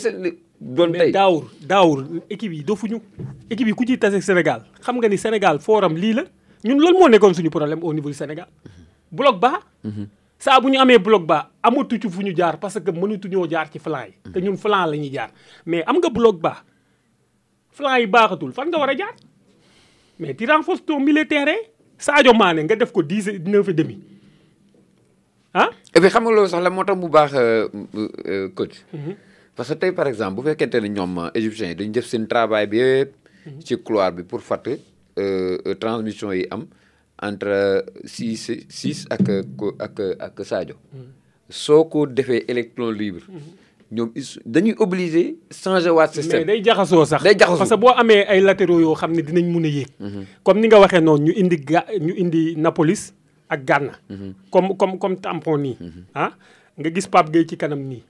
doon mais tey. Daawur daawur équipe yi dofuñu. Équipe yi ku ciy tase Sénégal xam nga ni Sénégal fooram lii la. Ñun loolu moo nekkoon suñu problème au niveau du Sénégal. Bloc bas saa bu ñu amee bloc bas amatu ci fu ñu jaar parce que mënatuñoo jaar ci flanc yi. Te ñun flanc la ñuy jaar. Mais am nga bloc bas flanc yi baaxatul fan nga war a jaar? Mais tu renforces ton milieu terrain Sadio Mané nga def ko dix neuf et demi. Ah et puis xam nga loolu sax la moo tax mu baax euh, euh, coach. Parce que tey par exemple bu fekkente ne ñoom euh, égyptiens yi dañu def seen travail bi yëpp ci couloir bi pour fatt euh, euh, transmission yi am entre six six ak ak ak Sadio. Soo ko defee électron libre ñoom dañuy obligé changer waat mais système day jaxasoo sax. Day jaxasoo. parce que boo amee ay latéraux yoo xam ne dinañ mun a yéeg. comme ni nga waxee noonu ñu indi ga ñu indi Napolis ak Ghana. comme comme comme tampon nii. ah nga gis Pape Gueye ci kanam nii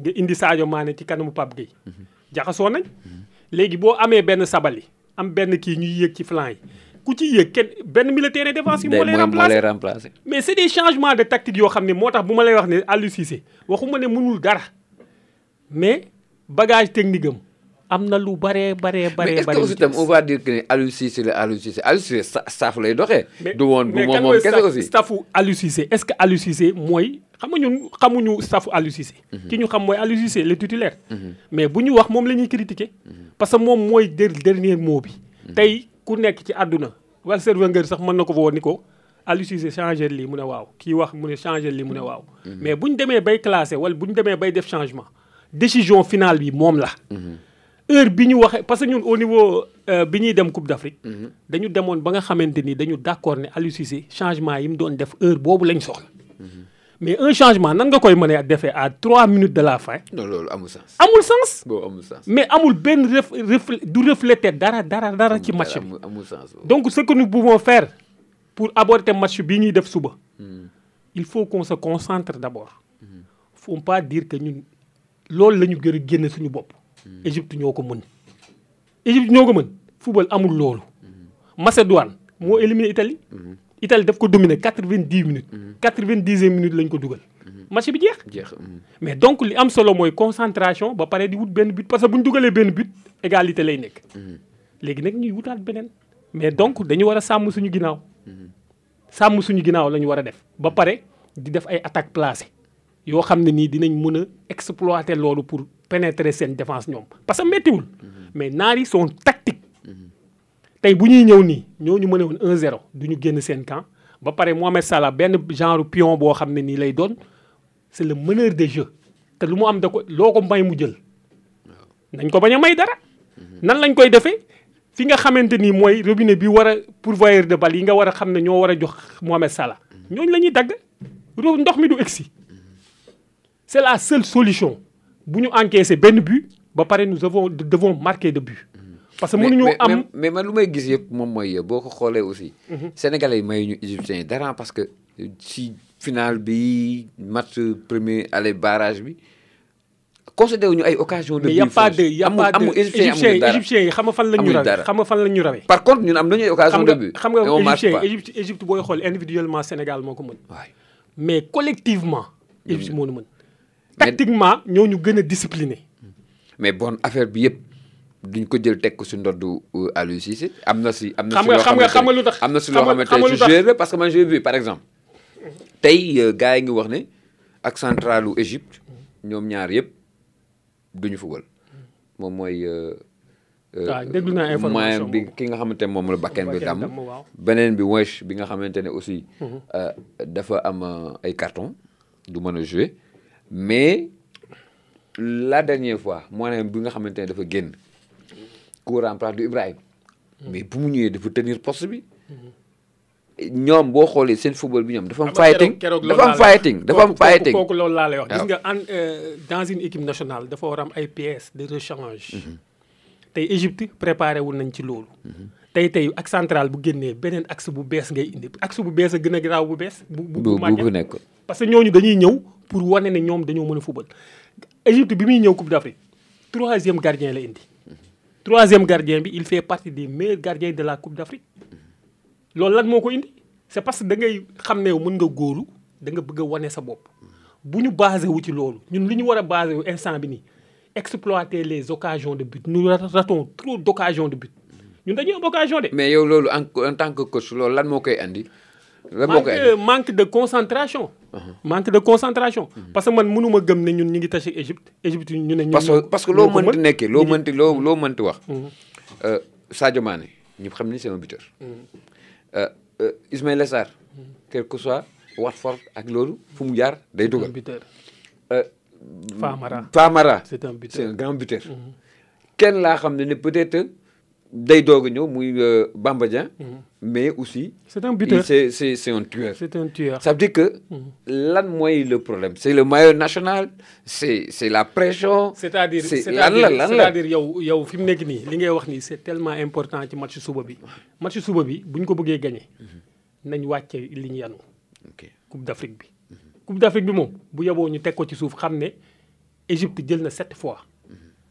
nga indi Sadio Mané ci kanamu Pape Gueye. jaxasoo nañ. léegi boo amee benn sabali am benn kii ñuy yéeg ci flanc yi ku ci yéeg kenn benn militaire défensif day moo remplacer. lay remplacer mais c'est des changements de tactique yoo xam ne moo tax bu ma lay wax ne Aliou Cissé waxuma ne mënul dara mais bagage technique am am na lu baree baree mais baree est-ce que baree aussi tam on va dire que ne Aliou Cissé la Aliou Cissé Aliou Cissé sa- staff lay doxee. Du woon du moom moom kese staff- aussi. staffu Aliou Cissé? Est-ce que Aliou Cissé mooy xam nga ñun xamuñu staffu Aliou Cissé. Ki ñu xam mooy Aliou Cissé le titulaire. Mais bu ñu wax moom la ñuy critiquer parce que moom mooy der dernier mot bi. Tey ku nekk ci àdduna wala Wenger sax mën na ko woo ni ko Aliou Cissé changé lii mu ne waaw. Kii wax mu ne changé lii mu ne waaw. Mais bu ñu demee bay classé wala bu ñu demee bay def changement décision finale bi moom la. Heure bi ñu waxee parce que ñun au niveau euh, bi ñuy dem Coupe d'Afrique dañu demoon ba nga xamante ni dañu d'accord ne Aliou Cissé changement yi mu doon def heure boobu lañ soxla. Mais un changement nan nga koy mën a defee à trois minutes de la fin? Non loolu amul sens. Amul sens? Boobu amul sens. Mais amul benn ref, du refléter dara dara dara ci match bi. amul sens donc ce que nous pouvons faire pour aborder match bi ñuy def suba il faut qu'on se concentre d'abord. Faut pas dire que ñun loolu la ñu gën a génne suñu bopp. Égypte ñoo ko mën. Égypte ñoo ko mën. Football amul loolu. Macédoine moo éliminé Italie. Italie daf ko dominer quatre-vingt-dix minutes. Quatre-vingt-dixième minute lañ ko dugal. Match bi jeex. Jeex mais donc li am solo mooy concentration ba pare di wut benn but parce que bu ñu dugalee benn but égalité lay nekk. léegi nag ñuy wutaat beneen. mais donc dañu war a sàmm suñu ginnaaw. sàmm suñu ginnaaw la ñu war a def. ba pare di def ay attaques placées yoo xam ne nii pour pénétrer seen défense parce que mais naar sont tactiques. tey bu ñuy ñëw nii ñoo ñu mën a woon 1-0 du ñu génn seen camp. ba pare Mohamed Salah benn genre pion boo xam c'est le meneur de jeu. te lu mu am da ko loo ko may mu jël. nañ ko bañ a may dara. nan lañ koy defee? fi nga xamante ni mooy robinet bi war a pourvoyeur de balle yi nga war a xam Mohamed Salah. ñooñu la ñuy dagg. ndox mi du egsi c'est la seule solution bu ñu encaissé benn but ba pare nous avons devons marquer de but parce que mais mënuñu mais- am mais- mais man lu may gis yëpp moom mooy boo ko xoolee aussi. Sénégalais yi mayuñu égyptiens yi dara parce que ci final bi match premier aller barrage bi considéré wuñu ay occasion de. mais y a but pas de y a pas de amul égyptiens yi égyptiens amuñu dara égyptiens yi xam nga fan la ñu Amuñu rawee dara. xam nga fan la ñu rawee par contre ñun am nañu ay occasion xam de but. xam nga et on marche égyptien pas. Égypte Égypte booy xool individuellement Sénégal moo ko mën waay mais collectivement Égypte moo nu mën tactiquement ñoo ñu gën a discipliné. Mais bon affaire bi yëpp duñ ko jël teg ko si ndoddu euh, Aliou Cissé. Am na si am na si loo xam nga- xam nga lu tax- am na si loo xamante ne tax- gère parce que man j'ai vu par exemple. Tey euh, gars yi ngi wax ne ak centralu Égypte ñoom ñaar yëpp duñu football. Moom mooy euh, euh, waaw déglu naa information moyen bi ki nga xamante ne moom la bakken bi damm. beneen bi wesh bi nga xamante ne aussi euh, dafa am euh, ay carton du mën a jouer mais la dernière fois moyen bi nga xamante ne dafa génn ku remplace du Ibrahima. Mais bu mu ñëwee dafa tenir poste bi. Ñoom boo xoolee seen football bi ñoom dafa am fighting keroog dafa am fighting dafa am fighting. kooku loolu laa lay wax. Gis nga en euh, dans une équipe nationale dafa war am ay pièces de rechange. Tey Égypte préparé wul nañ ci loolu. Tey tey ak central bu génnee beneen axe bu bees ngay indi. Axe bu bees a gën a garaaw bu bees bu bu nekk. Parce que ñooñu dañuy ñëw pour wane ne ñoom dañoo mën a football. Égypte bi muy ñëw Coupe d'Afrique troisième gardien la indi. Troisième gardien bi il fait partie des meilleurs gardiens de la Coupe d'Afrique. Loolu lan moo ko indi? C'est parce que da ngay xam ne mën nga góolu da nga bëgg a wane sa bopp. Bu ñu basé wu ci loolu ñun li ñu war a basé wu instant bi nii exploiter les occasions de but. Nous ratons trop d'occasions de but. Ñun dañuy am occasion de. Mais yow loolu en en tant que coach loolu lan moo koy andi? Manque manque de concentration. manque de concentration. parce que man mënuma gëm ne ñun ñu ngi tase Égypte. Égypte ñu ne ñun parce que parce que loo mënti mën. nekkee loo mënti loo loo mënti wax. Euh, Sadio Mané ñëpp xam ni c'est un buteur. Euh, euh, Ismaïla Sarr quel que soit Watford ak loolu fu mu jaar day un dugal buteur. Famara. Famara c'est un c'est buteur. un grand buteur. Kenn laa xam ne ne peut-être day doog a ñëw muy euh, Bamba Dieng. Mais aussi c'est un buteur. c'est c'est c'est un tueur. C'est un tueur. Ça veut dire que lan mooy le problème? C'est le maillot national c'est c'est la pression c'est-à-dire c'est c'est-à-dire lan la lan la? c'est-à-dire yow yow fi mu nekk nii li ngay wax nii c'est tellement important ci match suba bi. Match suba bi bu ñu ko bëggee gagner nañ wàcce li ñu yanu. Ok. Coupe d'Afrique bi. Coupe d'Afrique bi moom bu yeboo ñu teg ko ci suuf xam ne Égypte jël na sept fois.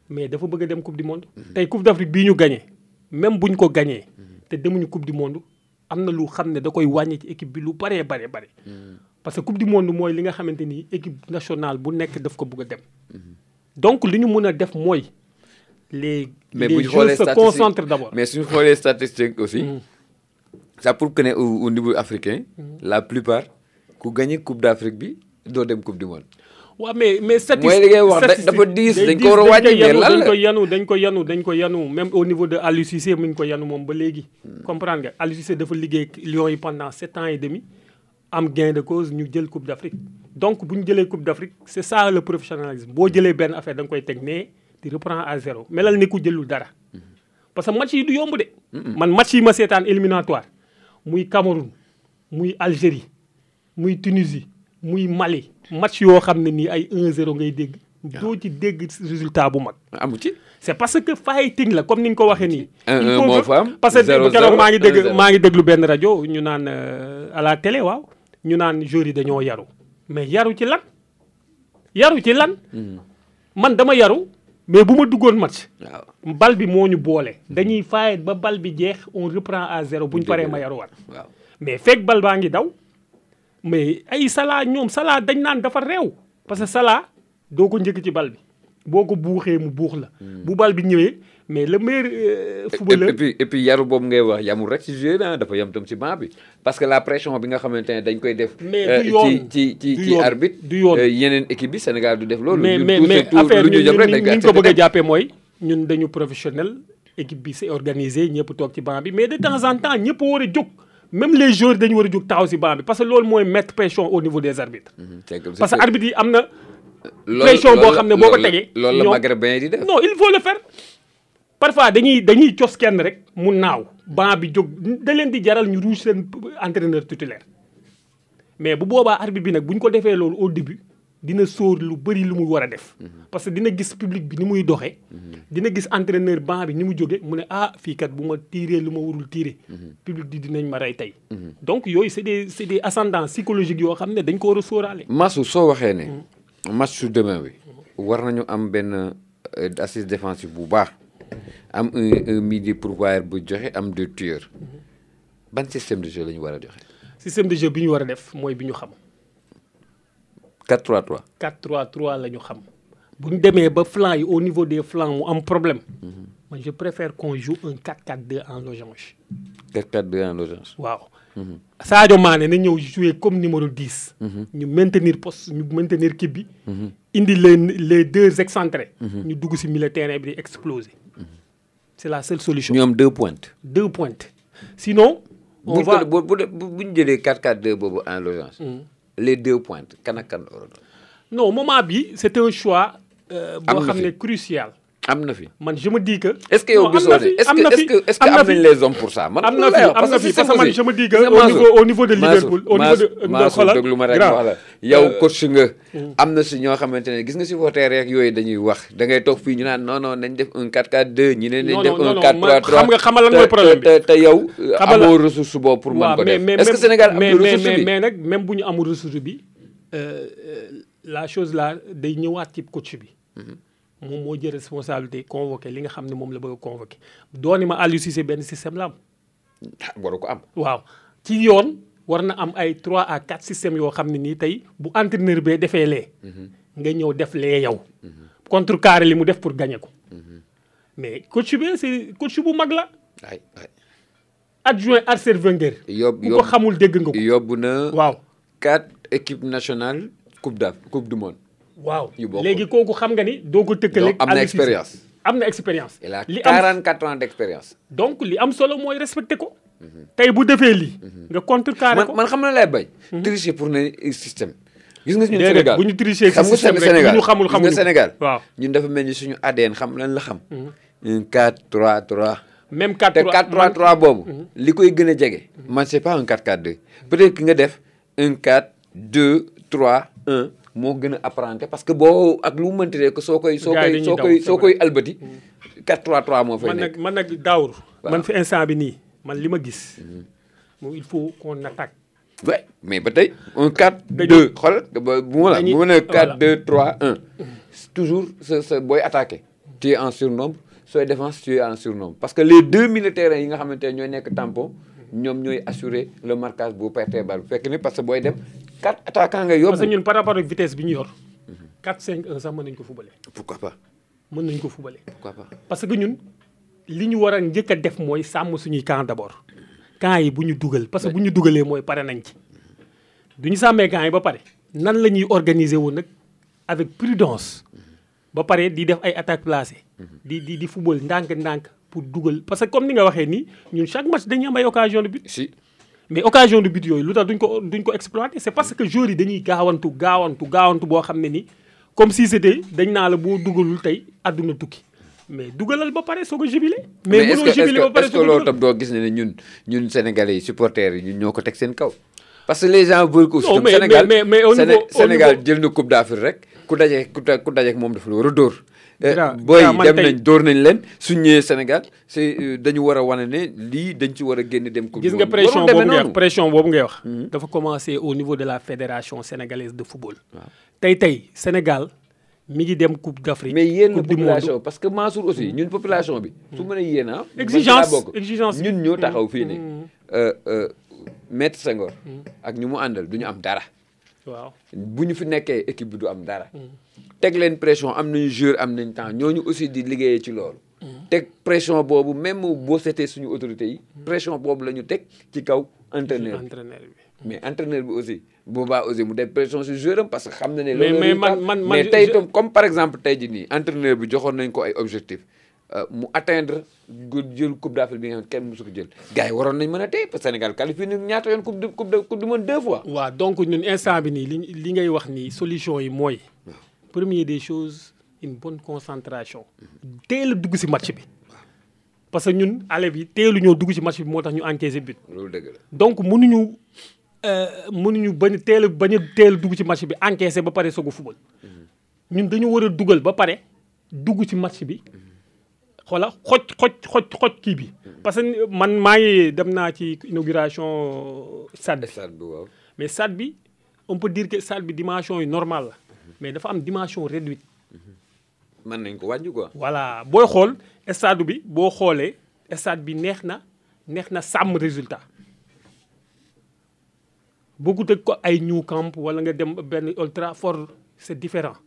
Mais dafa bëgg a dem coupe du monde. Tey coupe d'Afrique bii ñu gagné même bu ñu ko gagné te demuñu coupe du monde am na lu xam ne da koy wàññi ci équipe bi lu baree bare bare. Parce que coupe du monde mooy li nga xamante ni équipe nationale bu nekk daf ko bëgg a dem. Donc li ñu mën a def mooy les mais les xoolee se concentrent d'abord. mais suñu xoolee statistique aussi ça prouve que ne au, au niveau africain la plupart ku gagné coupe d'Afrique bi doo dem coupe du monde waaw mais mais Mooy li ngay wax, da- dafa diis, dañ ko war a wàññi, mais lan dañ la? ko yanu dañ ko yanu dañ ko yanu. Même au niveau de Aliou Cissé mu ngi ko yanu moom ba léegi. Comprendre nga? Aliou Cissé dafa liggéey ak Lions yi pendant sept ans et demi am gain de cause ñu jël coupe d'Afrique. Donc bu ñu jëlee coupe d'Afrique c'est ça le professionnalisme. Boo jëlee benn affaire da nga koy teg nee di reprend à zéro. Melal ni ku jëlul dara. Parce que match yi du yomb de. Man match yi ma seetaan éliminatoire muy Cameroun muy Algérie muy Tunisie muy Mali match yoo xam ne nii ay 1-0 ngay dégg doo ci dégg résultat bu mag amu ci c'est parce que fighting la comme ni nga ko waxee nii. Un- il un faut moo que- fa am, parce que zéro, keroog zéro, maa ngi un, dégg zéro. maa ngi déglu benn rajo ñu naan euh, à la télé waaw ñu naan joueurs yi dañoo yaru mais yaru ci lan yaru ci lan. man dama yaru mais bu ma duggoon match. waaw bal bi moo ñu boole. dañuy fight ba bal bi jeex on reprend à zéro bu ñu paree ma yaruwaat. waaw mais fekk bal baa ngi daw mais ay Salah ñoom Salah dañ naan dafa réew parce que Salah doo ko njëkk ci bal bi boo ko buuxee mu buux la. bu bal bi ñëwee mais le meilleur euh, footballeur et puis et puis yaru boobu ngay wax yamul rek ci jeu ah dafa yam tam ci banc bi parce que la pression bi nga xamante ne dañ koy def. Mais euh, du yoon, ci ci ci arbitre. du yoon. euh, yeneen équipe bi Sénégal du def loolu. mais mais mais affaire ñu ñu ko bëgg a jàppee mooy ñun dañu professionnel équipe bi c'est organisé ñëpp toog ci banc bi mais de temps en temps ñëpp war a jóg même les joueurs dañu war a jóg taxaw ci banc bi parce que loolu mooy mettre pression au niveau des arbitres. Que- parce que yi am na loolu- pression boo loolu- xam ne boo ko loolu- tegee. loolu la ñoom- maghrébin yi di def. non il faut le faire parfois dañuy dañuy cos kenn rek mu naaw banc bi jóg da leen di jaral ñu rouge seen entraîneur titulaire mais bu boobaa arbitre bi nag bu ñu ko defee loolu au début dina sóor lu bëri lu mu war a def. Parce que dina gis public bi ni muy doxee. Dina gis entraîneur banc bi ni mu jóge mu ne ah fii kat bu ma tiiree lu ma warul tiiree. Public bi dinañ ma rey tey. Donc yooyu c'est des c'est des ascendants psychologiques yoo xam ne dañ ko war a sóoraale. Massou soo waxee ne match su demain bi war nañu am benn euh, assise défensive bu baax. am un un midi pourvoyeur bu joxe am deux tueurs. Ban système de jeu la ñu war a joxe? système de jeu bi ñu war a def mooy bi ñu xam 4-3-3. 4-3-3 la ñu xam. Bu ñu demee ba flanc yi au niveau des flancs mu am problème. Man je préfère qu'on joue un 4-4-2 en losange. 4-4-2 en losange. waaw. Sadio Mané na ñëw jouer comme numéro 10 ñu maintenir poste ñu maintenir kii bi. Indi les les deux excentrés. Ñu dugg ci milieu terrain bi di exploser. C'est la seule solution. Ñu am deux pointes. deux pointes. Sinon on va bu bu bu ñu jëlee 4-4-2 boobu en losange. Les deux pointes. Kan ak kan la war a doon. non moment bi c'est un choix euh, boo xam ne crucial am na fi. man je me dis que est-ce que yow gisoo ne est-ce que est-ce que am na am nañ les hommes pour ça? man am na fi am na fi. parce que man je me dis que au niveau au niveau de Liverpool au niveau de xoolal déglu ma rek wax la. Yow coach nga. Am na si ñoo xamante ne gis nga si supporter rek yooyu dañuy wax. Da ngay toog fii ñu naan non non nañ def un 4-4-2 ñi ne nañ def un non, 4-3-3 man- xam nga- xamal lan mooy problème te te te yow la- amoo ressource boobu pour mën ko def. est-ce que Sénégal am mais ressource mais bi? mais nag même bu ñu amul ressource bi euh, euh, la chose là day ñëwaat ci coach bi moom moo jël responsabilité convoqué li nga xam ne moom la bëgg a convoqué. Dooni ma Aliou Cissé benn système la am. Waru ko am. Waaw. Ci yoon war na am ay 3 à 4 systèmes yoo xam ne nii tey bu entraîneur bee defee lee nga ñëw def lee yow. Contrecarré li mu def pour gagner ko. Mais coach bi c'est coach bu mag la. Ay ay adjoint Arsène Wenger. Ko xamul dégg nga ko. yóbbu na waaw. quatre équipes nationales coupe du monde waaw. Léegi kooku xam nga ni doo ko tëkkaleeg am na expérience. am na expérience. Il a li am 44 ans d'expérience. Donc li am solo mooy respecté ko. Tey bu defee lii nga contrecarré ko. man xam na lay bañ. Tricher pour ne système. Gis nga suñu Sénégal. bu ñu tricher xam nga Sénégal. ñu xamul xamuñu. Sénégal. Waaw. Ñun dafa mel ni suñu ADN xam lan la xam. Un 4 3 3 même te 4 4-3-3 boobu. li koy gën a jege. man c'est pas un 4-4-2 peut-être que nga def un 4 2 3 1 moo gën a apparenté parce que boo ak lu mënti rek soo koy. soo koy soo koy soo koy albati. 4-3-3 moo fay nekk. man nag daawur man fi instant bi nii man li ma gis moom il faut qu'on attaque ouais mais ba tey un 4 Dañu- 2 xoolal ba bu ma la bu ma nee 4 voilà. 2 3 1 toujours sa sa booy attaqué tu es en surnombre sooy défense tu es en surnombre parce que les deux militaires yi nga xamante ne ñooy nekk tampon ñoom ñooy assurer le marquage bu pertee bal bu fekk ne parce que booy dem 4 attaquants nga parce que yóbbu ñun par rapport ak vitesse bi ñu yor 4 5 1 sax mën nañu ko fubale pourquoi pas? Mën nañu ko fubale pourquoi pas? Parce que ñun li ñu war a njëkk a def mooy sàmm suñuy camp d'abord. Camp yi bu ñu dugal parce que bu ñu dugalee mooy pare nañ ci. Du ñu sàmmee camp yi ba pare nan la ñuy organiser woon nag avec prudence. Ba pare di def ay attaques placées. Di di di football pour dugal. Parce que comme ni nga waxee nii ñun chaque match dañuy am ay occasion de but. Si. Mais occasion de but yooyu lu tax duñ ko duñ ko exploiter c'est parce que joueurs yi dañuy gaawantu gaawantu gaawantu boo xam ne ni comme si c'était dañ naa la boo dugalul tey àdduna tukki. Mais dugalal ba pare jubilé. mais mais mënoo jubilé ba pare loolu tam doo gis ne ñun ñun sénégalais yi supporters yi ñun ñoo ko teg seen kaw? Parce que les gens veulent mais- Sénégal mais- mais au Séné- niveau- au Sénégal niveau- jël na coupe d'Afrique rek ku daje ku da- ku daje ak moom dafa la war a dóor. Gra- booy Gra, man dem nañ dóor nañ leen. Suñ ñëwee Sénégal c'est euh, dañu war a wane ne lii dañ ci war a génn dem coupe gis nga pression boobu ngay wax pression boobu ngay wax. dafa commencer au niveau de la fédération sénégalaise de football. tey tey Sénégal mi ngi dem coupe d'Afrique. mais yéen population parce que Mansour aussi ñun population bi su mën a yéen ah Exigence, exigence. ñun ñoo taxaw fii nii. Euh, euh, Maître Senghor ak ñu mu àndal du ñu am dara. Waaw. Bu ñu fi nekkee équipe bi du am dara teg leen pression am nañu joueur am nañ temps. Ñooñu aussi di liggéeyee ci loolu. Teg pression boobu même boo seetee suñu autorités yi pression boobu la ñu teg ci kaw entraîneur bi. Mais entraîneur bi aussi boobaa aussi mu def pression si joueur am parce que xam na ne loolu mais man- man- man mais tey comme par exemple tey jii nii entraîneur bi joxoon nañ ko ay objectifs. Euh, mu atteindre jël coupe d'Afrique bi nga xam kenn ko jël. Gars yi waroon nañ mën a parce que Sénégal qualifié na ñaata yoon coupe du coupe de coupe du monde deux fois. Waaw donc ñun instant bi nii li li ngay wax nii solution yi mooy première des choses une bonne concentration. Teel a dugg match bi. Parce que ñun teelu ñoo dugg match bi moo tax ñu encaissé but. Loolu dëgg la. Donc mënuñu euh, mënuñu bañ teel a bañ a teel a dugg ci match bi encaissé ba pare soog a fubal ñun dañu war a dugal ba pare dugg ci match bi. Xoola xoj xoj xoj xoj kii bi. Parce que man maa ngi dem naa ci inauguration stade bi waaw. Mais stade bi on peut dire que stade bi dimension yi normale la mais dafa am dimension réduite. Mën nañ ko wàññi quoi. Voilà. Booy xool stade bi boo xoolee stade bi neex na neex na sàmm résultat. Bokkut ak ko ay New Camp wala nga dem benn Old Trafford c'est différent.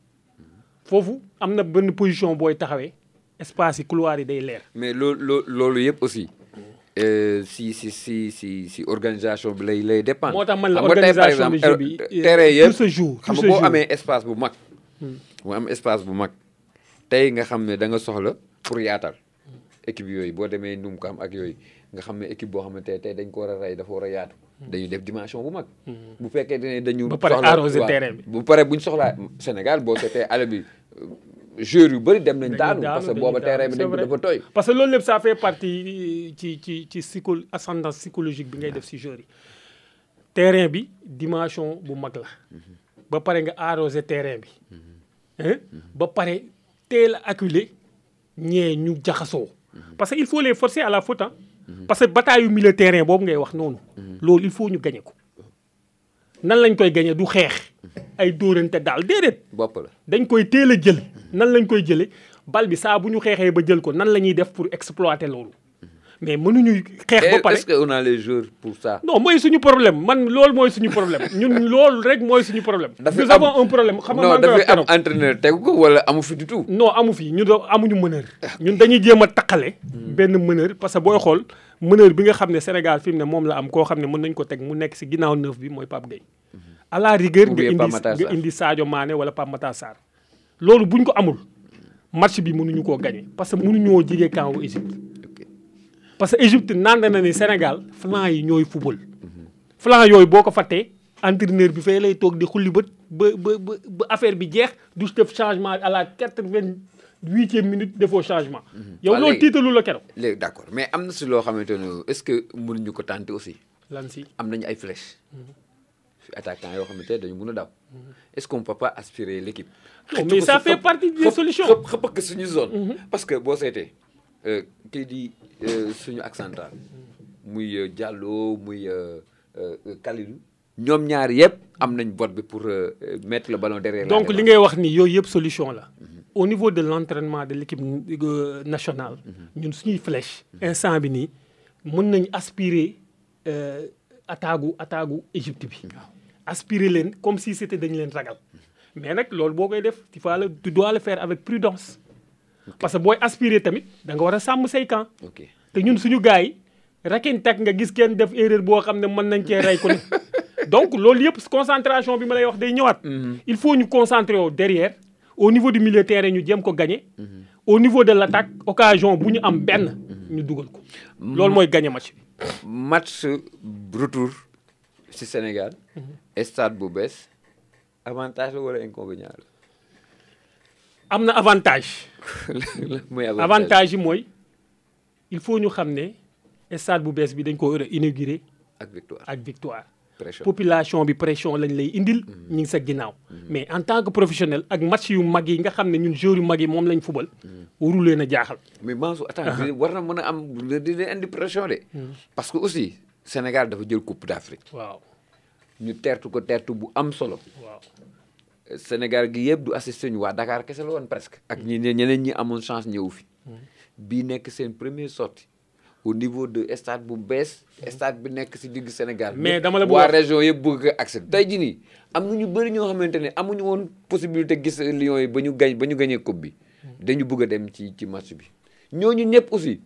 Foofu am na benn position booy taxawee espace yi couloir yi day leer. Mais loolu loo loolu yëpp aussi si si si si si organisation bi lay lay dépendre. moo tax man la organisation de jeu bi, euh, euh, terrain yëpp xam nga boo amee espace bu mag. mu am espace bu mag tey nga xam ne da nga soxla pour yaatal équipe yooyu boo demee num ko am ak yooyu nga xam ne équipe boo xamante ne tey dañ ko war a rey dafa war a yaatu. dañuy def dimension bu mag. bu fekkee ne dañu. Pare soxla- terrain bi. bu pare buñ soxlaa Sénégal boo seetee àll bi joueurs yu bëri dem nañ daanu parce que booba terrain bi dañ ko dafa tooy. parce que loolu lépp ça fait partie ci ci ci psycho ascendance psychologique bi ngay def si joueurs yi. Terrain bi dimension bu mag la. Ba pare nga arroser terrain bi. Hein? Ba pare teel a acculer ñee ñu jaxasoo. Parce que il faut les forcer à la faute hein. Parce que bataille yu milieu terrain boobu ngay wax noonu. Loolu il faut ñu gagner ko. Nan lañ koy gagner? Du xeex ay dóorante daal déedéet. Bopp la. dañ koy teel a jël. Nan lañ koy jëlee? Bal bi saa bu ñu xeexee ba jël ko nan la ñuy def pour exploiter loolu? Mais mënuñu xeex ba pare. est-ce qu'on a les joueurs pour ça? non mooy suñu problème. Man loolu mooy suñu problème. Ñun loolu rek mooy suñu problème. Nous avons un problème. Xam nga dafay am entraîneur tegu ko wala amu fi du tout? non amu fi. Ñun amuñu meneur. Ñun dañuy jéem a taqale benn meneur parce que booy xool meneur bi nga xam ne Sénégal fi mu ne moom la am koo xam ne mën ko teg mu nekk si ginnaaw neuf bi mooy Pape Gueye à la rigueur nga indi nga indi Sadio Mané wala Pape Matar Sarr. Loolu buñ ko amul match bi mënuñu koo gagné parce que mënuñoo jigee camp wu Égypte. Parce que Égypte naan na ni Sénégal flanc yi ñooy football. Flanc yooyu boo ko fàttee entraîneur bi fay lay toog di xulli bët ba ba ba affaire bi jeex du def changement à la quatre vingt huitième minute defoo changement. yow Waa loolu tiitalu la keroog. léegi d' accord mais am na si loo xamante ne est ce que mënuñu ko tenter aussi? Lan si? Am nañu ay flèches fi attaquant yoo xamante ne dañu mën a daw est ce qu'on peut pas aspirer l' équipe. Non, mais ça fait partie des solutions. xëpp xëpp ak suñu zone. parce que boo seetee euh, kii di euh, suñu central muy euh, Diallo muy Kalidou ñoom ñaar yëpp am nañ bot bi pour mettre le ballon derrière. donc li ngay wax ni yooyu yëpp solution la. au niveau de l' entraînement de l' équipe euh, nationale. ñun suñuy flèche. instant bi nii mën nañ aspirer attaque attaque Égypte bi. aspirer leen comme si c' était dañu leen ragal. mais nag loolu boo koy def tu vas le tu dois le faire avec prudence. parce que booy aspirer tamit da nga war a sàmm say camp. te ñun suñu gars yi rakin tak nga gis kenn def erreur boo xam ne mën nañ cee rey ko donc loolu yëpp concentration bi ma lay wax day ñëwaat. il faut ñu concentrer wu derrière au niveau du milieu terrain ñu jéem ko gagner. au niveau de l' attaque occasion bu ñu am benn. ñu dugal ko. loolu mooy gagner match bi. Match retour si Sénégal. stade bu bees avantage la wala inconvénient la? am na avantage. avantage? Yi mooy il faut ñu xam ne stade bu bees bi dañ ko war a inaugurer ak victoire ak victoire. population bi pression lañ lay indil ñu ngi sa ginnaaw mais en tant que professionnel ak match yu mag yi nga xam ne ñun joueurs yu mag yi moom lañ fubal waru leen a jaaxal mais Mansour attends di- war na mën a am di di indi pression de. parce que aussi Sénégal dafa jël coupe d' Afrique waaw ñu tertu ko tertu bu am solo. waaw Sénégal gi yëpp du assisté ñu waa Dakar kese la woon presque. ak ñi ne ñeneen ñi amoon chance ñëw fi. bii nekk seen première sortie au niveau de stade bu bees. stade bi nekk si digg Sénégal. Mais dama la bëgg waa région yëpp bëgg ko accès tey jii nii am na ñu bëri ñoo xamante ne amuñu woon possibilité gis Lions yi ba ñu gañ ba ñu gañee coupe bi. dañu bëgg a dem ci ci match bi. ñooñu ñëpp aussi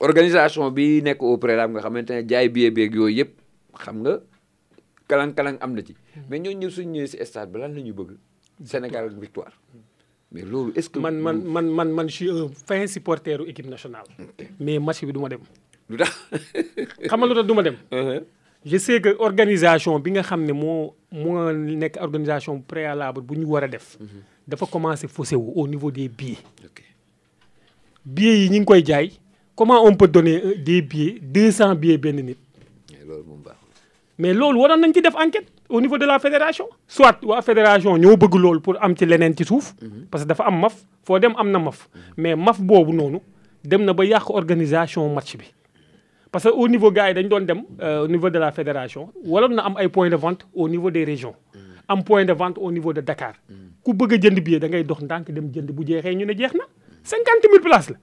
organisation bi nekk au préalable nga xamante ne jaay billet beeg yooyu yëpp xam nga kalang-kalang am na ci. mais ñooñu ñëpp suñu ñëwee si stade bi lan la ñu bëgg. Sénégal victoire. Mais loolu est-ce que. man man man man man je suis un fin supporteru équipe nationale. Mais match bi du ma dem. Lu tax. xam nga lu tax du ma dem? Je sais que organisation bi nga xam ne moo moo nekk organisation préalable bu ñu war a def dafa commencé faussé wu au niveau des billets. Billets yi ñu ngi koy jaay comment on peut donner euh, des billets 200 billets benn nit? Mais loolu waroon nañ ci def enquête au niveau de la fédération. Soit waa fédération ñoo bëgg loolu pour am ci leneen ci suuf. Parce que dafa am maf. foo dem am na maf. Mais maf boobu noonu dem na ba yàq organisation match bi. parce que au niveau gars yi dañ doon dem euh, au niveau de la fédération waroon na am ay points de vente au niveau des régions. Am point de vente au niveau de Dakar. Ku bëgg a jënd billet da ngay dox ndànk dem jënd bu jeexee ñu ne jeex na. cinquante mille places la.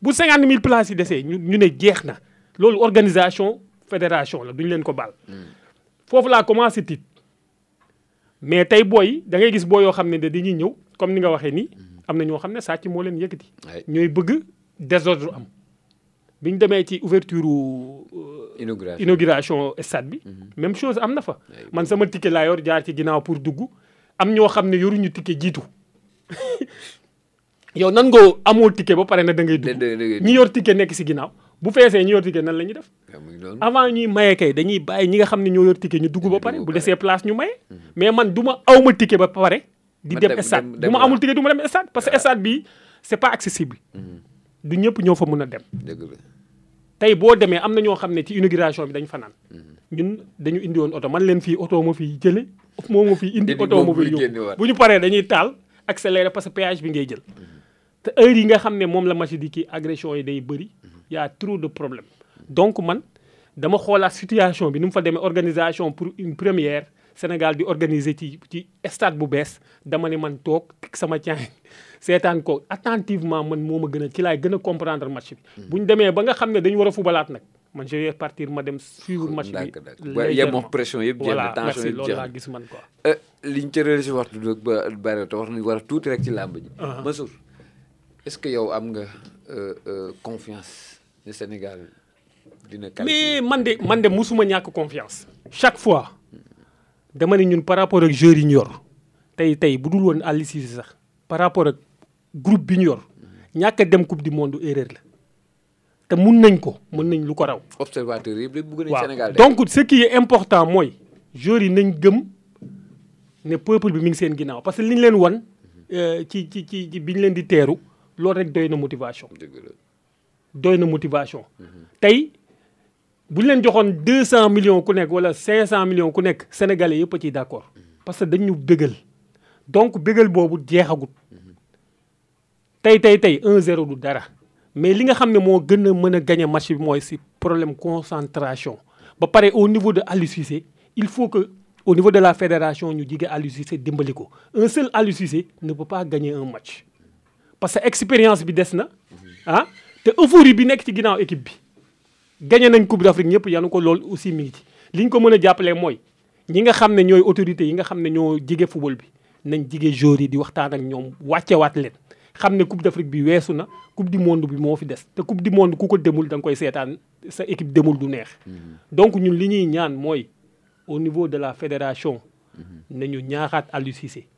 Bu cinquante mille places yi desee ñu ñu ne jeex na. loolu organisation fédération la duñu leen ko baal. Foofu laa commencé tiit mais tey booy da ngay gis boo yoo xam ne de dañuy ñëw comme ni nga waxee nii am na ñoo xam ne sàcc moo leen yëkkati. Ñooy bëgg désordre am. Bi ñu demee ci ouverture euh, inauguration. inauguration stade bi même chose am na fa. Man sama ticket laa yor jaar ci ginnaaw pour dugg. Am ñoo xam ne yoruñu ticket jiitu. Yow nan nga amoo ticket ba pare na da ngay dugg. Ñi yor ticket nekk si ginnaaw. Bu feesee ñi yor ticket nan la ñuy def? Avant ñuy maye kay dañuy bàyyi ñi nga xam ne ñoo yor ticket ñu dugg ba pare bu desee place ñu maye. Mais man du ma ticket ba pare di dem stade. bu ma amul ticket du ma dem stade parce que stade bi c'est pas accessible. Du ñëpp ñoo fa mun a dem. Tey boo demee am na ñoo xam ne ci inauguration bi dañ fanaan. Ñun dañu indi woon oto. Man leen fii oto ma jële moo ma fii indi Indi oto moom ma muy fii yóbbu. génnewaat. bu ñu paree dañuy taal accéléré parce que péage bi ngay jël. Te heure yi nga xam ne moom la machine di kii agression yi day bëri y a trop de problème donc man dama xoolaat situation bi ni mu fa demee organisation pour une première Sénégal di organiser ci ci stade bu bees dama ne man toog teg sama caan seetaan ko attentivement man moo ma gën a ci laay gën a comprendre match bi bu ñu demee ba nga xam ne dañu war a fubalaat nag man je vais partir ma dem suivre match bi légèrement. pression yëpp jeex na, voilà tension merci yëpp loolu jeex laa na. gis man quoi liñ cërale si waxtu nag ba bari te wax nañu war a tuuti rek ci làmb ji. Uh-huh. Mansour est-ce que yow am nga euh, euh, confiance ne Sénégal dina. mais man de man de musuma ñàkk confiance. Chaque fois dama ne ñun par rapport ak joueurs yi ñu yor tey tey bu dul woon Aliou Cissé sax par rapport ak groupe bi ñu yor ñàkk a dem coupe du monde erreur la. Te mun nañ ko mun nañ lu ko raw. observateur lépp bëgg nañ Sénégal donc ce qui est important mooy joueurs yi nañ gëm ne peuple bi mi ngi seen ginnaaw. Parce que li ñu leen wan euh, ci ci ci bi ñu leen di teeru loolu rek doy na motivation doy na motivation. Tey bu ñu leen joxoon deux cent millions ku nekk wala cinq cent millions ku nekk sénégalais yëpp a ciy d' accord parce que dañu bégal. Donc bégal boobu jeexagut. Tey tey tey 1-0 du dara. Mais li nga xam ne moo gën a mën a gagné match bi mooy si problème concentration. Ba pare au niveau de Aliou il faut que au niveau de la fédération ñu jige Aliou Cissé un seul Aliou ne peut pas gagner un match. Parce que expérience bi des na ah te euphorie bi nekk ci ginnaaw équipe bi. Gagné nañ coupe d'Afrique ñëpp yanu ko loolu aussi mi ngi ci. Li ñu ko mën a jàppalee mooy ñi nga xam ne ñooy autorités yi nga xam ne ñoo jige football bi nañ jige joueurs yi di waxtaan ak ñoom wàccewaat leen. Xam ne coupe d'Afrique bi weesu na coupe du monde bi moo fi des. Te coupe du monde ku ko demul da nga koy seetaan sa équipe demul du neex. Donc ñun li ñuy ñaan mooy au niveau de la fédération nañu ñaaxaat Aliou Cissé.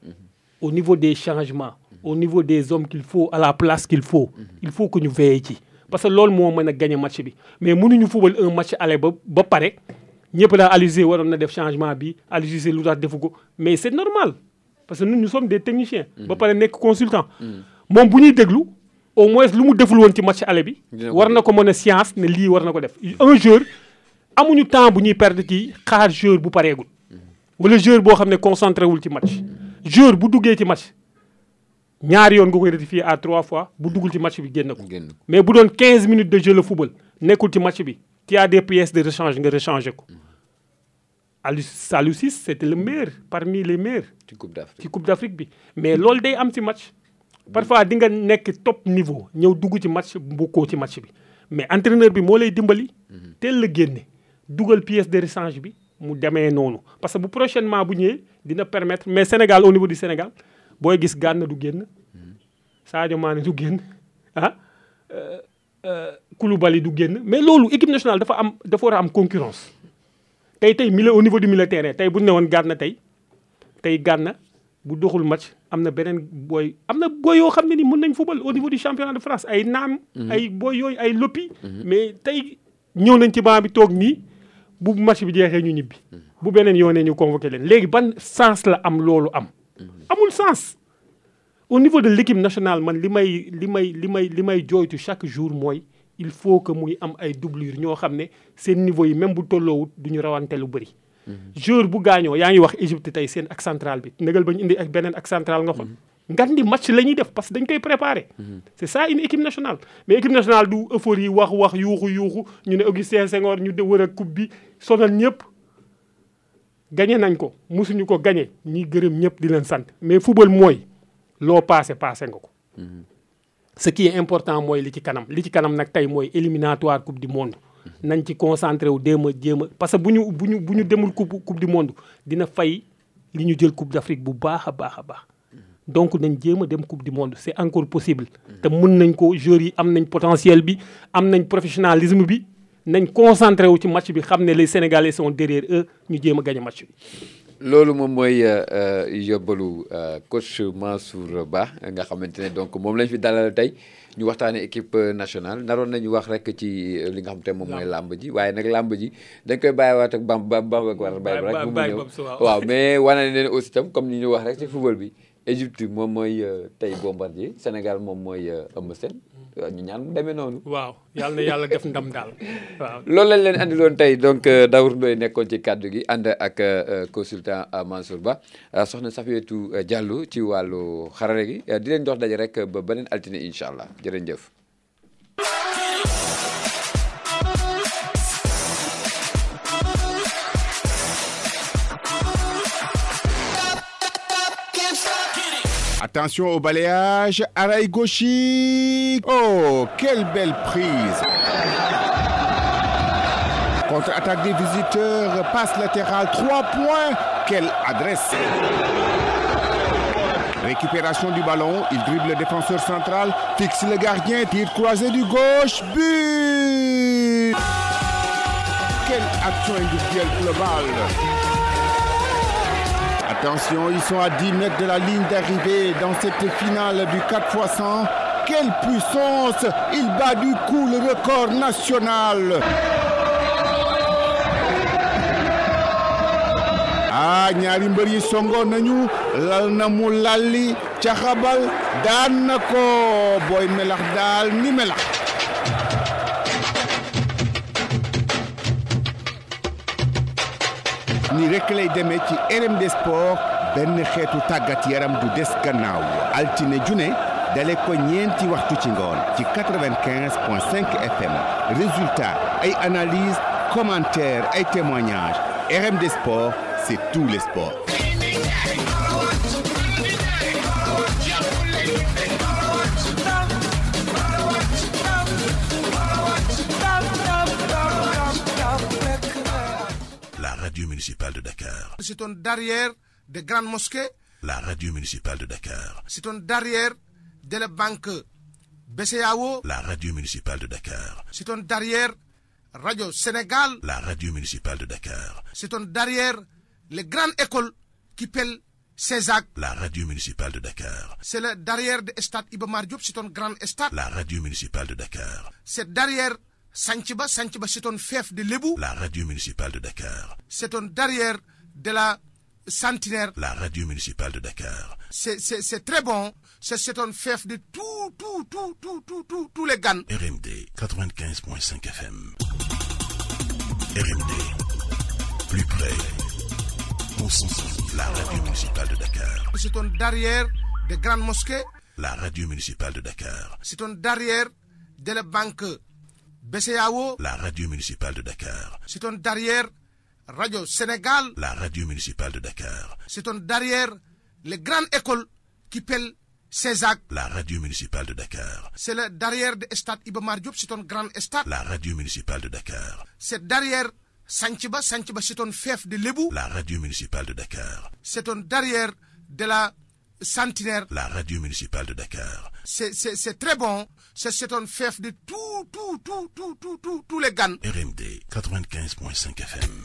Au niveau des changements au niveau des hommes qu'il faut à la place qu'il faut. Il faut que ñu veiller ci. Parce que loolu moo mën a gagner match bi. Mais mënuñu fubal un match aller ba ba pare. Ñëpp daal Aliou Cissé waroon na def changement bi. Aliou Cissé lu tax defu ko. Mais c'est normal. Parce que nous nous sommes des techniciens. Ba pare nekk consultant. Moom bu ñuy déglu au moins lu mu deful woon ci match aller bi war na ko mën a science ne lii war na ko def. Un joueur amuñu temps bu ñuy perdre ci xaar joueur bu pareegul. Wala joueur boo xam ne concentré wul ci match. Joueur bu duggee ci match ñaari yoon nga koy rectifier à trois fois bu duggul ci match bi génn ko. Mais bu doon 15 minutes de jeu le football nekkul ci match bi tu as des pièces de rechange nga rechanger ko. Aliou Aliou Cissé c'était le meilleur parmi les meilleurs ci coupe d'Afrique. ci coupe d'Afrique bi. Mais loolu day am ci match. Parfois di nga nekk top niveau ñëw dugg ci match bokkoo ci match bi. Mais entraîneur bi moo lay dimbali. Teel la génne dugal pièce de rechange bi mu demee noonu. Parce que bu prochainement bu ñëwee dina permettre mais Sénégal au niveau du Sénégal booy gis Gana du génn Sadio Mané du génn ah euh, euh, Koulibaly du génn mais loolu équipe nationale dafa am dafa war a am concurrence tey tey milieu au niveau du milieu terrain tey bu ñu ne woon Gana tey tey Gana bu doxul match am na beneen booy am na booy yoo xam ne ni mën nañ football au niveau du championnat de France ay naam. ay booy yooyu ay loppi. mais tey ñëw nañ ci banc bi toog nii bu match bi jeexee ñu ñibbi. bu beneen yoonee ñu convoqué leen léegi ban sens la am loolu am. Amul sens. Au niveau de l'équipe nationale man li may li may li may li may jooytu chaque jour mooy il faut que muy am ay doublure ñoo xam ne seen niveau yi même bu tolloowut du ñu rawante lu bëri. joueur bu gaañoo yaa ngi wax Égypte tey seen ak central bi négal ba ñu indi ak beneen ak central nga xool ngan di match la ñuy def parce que dañ koy préparer. C'est ça une équipe nationale. Mais équipe nationale du euphorie wax wax yuuxu yuuxu ñu ne Augustin Senghor ñu de wër ak coupe bi sonal ñëpp gagné nañ ko musuñu ko gagné. Ñi gërëm ñëpp di leen sant. Mais football mooy loo passé passé nga ko. Ce qui est important mooy li ci kanam. Li ci kanam nag tey mooy éliminatoire coupe du monde. Nañ ci concentré wu déem a jéem a parce que bu ñu bu ñu bu ñu demul coupe coupe du monde dina fay li ñu jël coupe d'Afrique bu baax a baax a baax. Donc nañ jéem a dem coupe du monde. C'est encore possible. Te mën nañ ko joueurs yi am nañ potentiel bi am nañ professionnalisme bi nañ concentré wu ci match bi xam ne les Sénégalais sont derrière eux ñu jéem a gagné match bi loolu moom mooy yóbbalu coach Mansour Ba nga xamante ne donc moom lañ fi dalal tey ñu waxtaanee équipe nationale naroon nañu wax rek ci li nga xam te moom mooy làmb ji waaye nag làmb ji dañ koy bàyyiwaat ak bam bam bam ak war a bàyyi rek bu mu ñëw waaw mais wane ne aussi tam comme ni ñu wax rek ci football bi Égypte moom mooy tey Bombardier Sénégal moom mooy Eumeu Sène ñu ñaan mu demee noonu. waaw yàlla na yàlla def ndam daal waaw. loolu lañ leen andiloon tey donc Daour Ndoye nekkoon ci kàddu gi ànd ak consultant Mansour Ba soxna Safiatou Diallo ci wàllu xarale gi di leen jox daje rek ba beneen altine incha allah jërëjëf. Attention au balayage, arrêt gauchique. Oh, quelle belle prise. Contre-attaque des visiteurs, passe latérale, 3 points. Quelle adresse. Récupération du ballon, il dribble le défenseur central, fixe le gardien, tire croisé du gauche, but Quelle action individuelle globale Attention, ils sont à 10 mètres de la ligne d'arrivée dans cette finale du 4x100. Quelle puissance Il bat du coup le record national. ah ni rekk lay demee ci RMD sport benn xeetu tàggat yaram altine june dale ko ñeenti waxtu ci ci 95 point 5 FM résultat ay analyse commentaire ay témoignages. RMD sport c'est tous les sports radio municipale de Dakar. C'est un derrière de grandes mosquées, La radio municipale de Dakar. c'est un derrière de la banque BCAO, La radio municipale de Dakar. c'est un derrière Radio Sénégal, La radio municipale de Dakar. c'est un derrière les grandes écoles qui pèlent Césac. La radio municipale de Dakar. C'est le derrière de Stade Ibamar Diop, c'est un grand stade. La radio municipale de Dakar. C'est derrière Sanchiba, Sanchiba c'est un fief de Lebou. La radio municipale de Dakar. C'est un derrière de la Centenaire. La radio municipale de Dakar. C'est- très bon. C'est un fief de tout, tout, tout, tout, tout, tout, tous les GAN. RMD 95.5 FM. RMD. Plus près. On s'en fout. La radio municipale de Dakar. C'est un derrière de grandes mosquées. La radio municipale de Dakar. C'est un derrière de la banque BCAO. La radio municipale de Dakar. C'est un derrière Radio Sénégal. La radio municipale de Dakar. C'est un derrière les grandes écoles qui pèlent Césac. La radio municipale de Dakar. C'est le derrière de Stade Ibamar Diop, c'est un grand stade. La radio municipale de Dakar. C'est derrière Sanchiba, Sanchiba c'est un fief de Lebou. La radio municipale de Dakar. C'est un derrière de la Centenaire. La radio municipale de Dakar. C'est c'est- c'est très bon. C'est c'est un fief de tout, tout, tout, tout, tout, tout, tous les GAN. RMD 95.5 FM.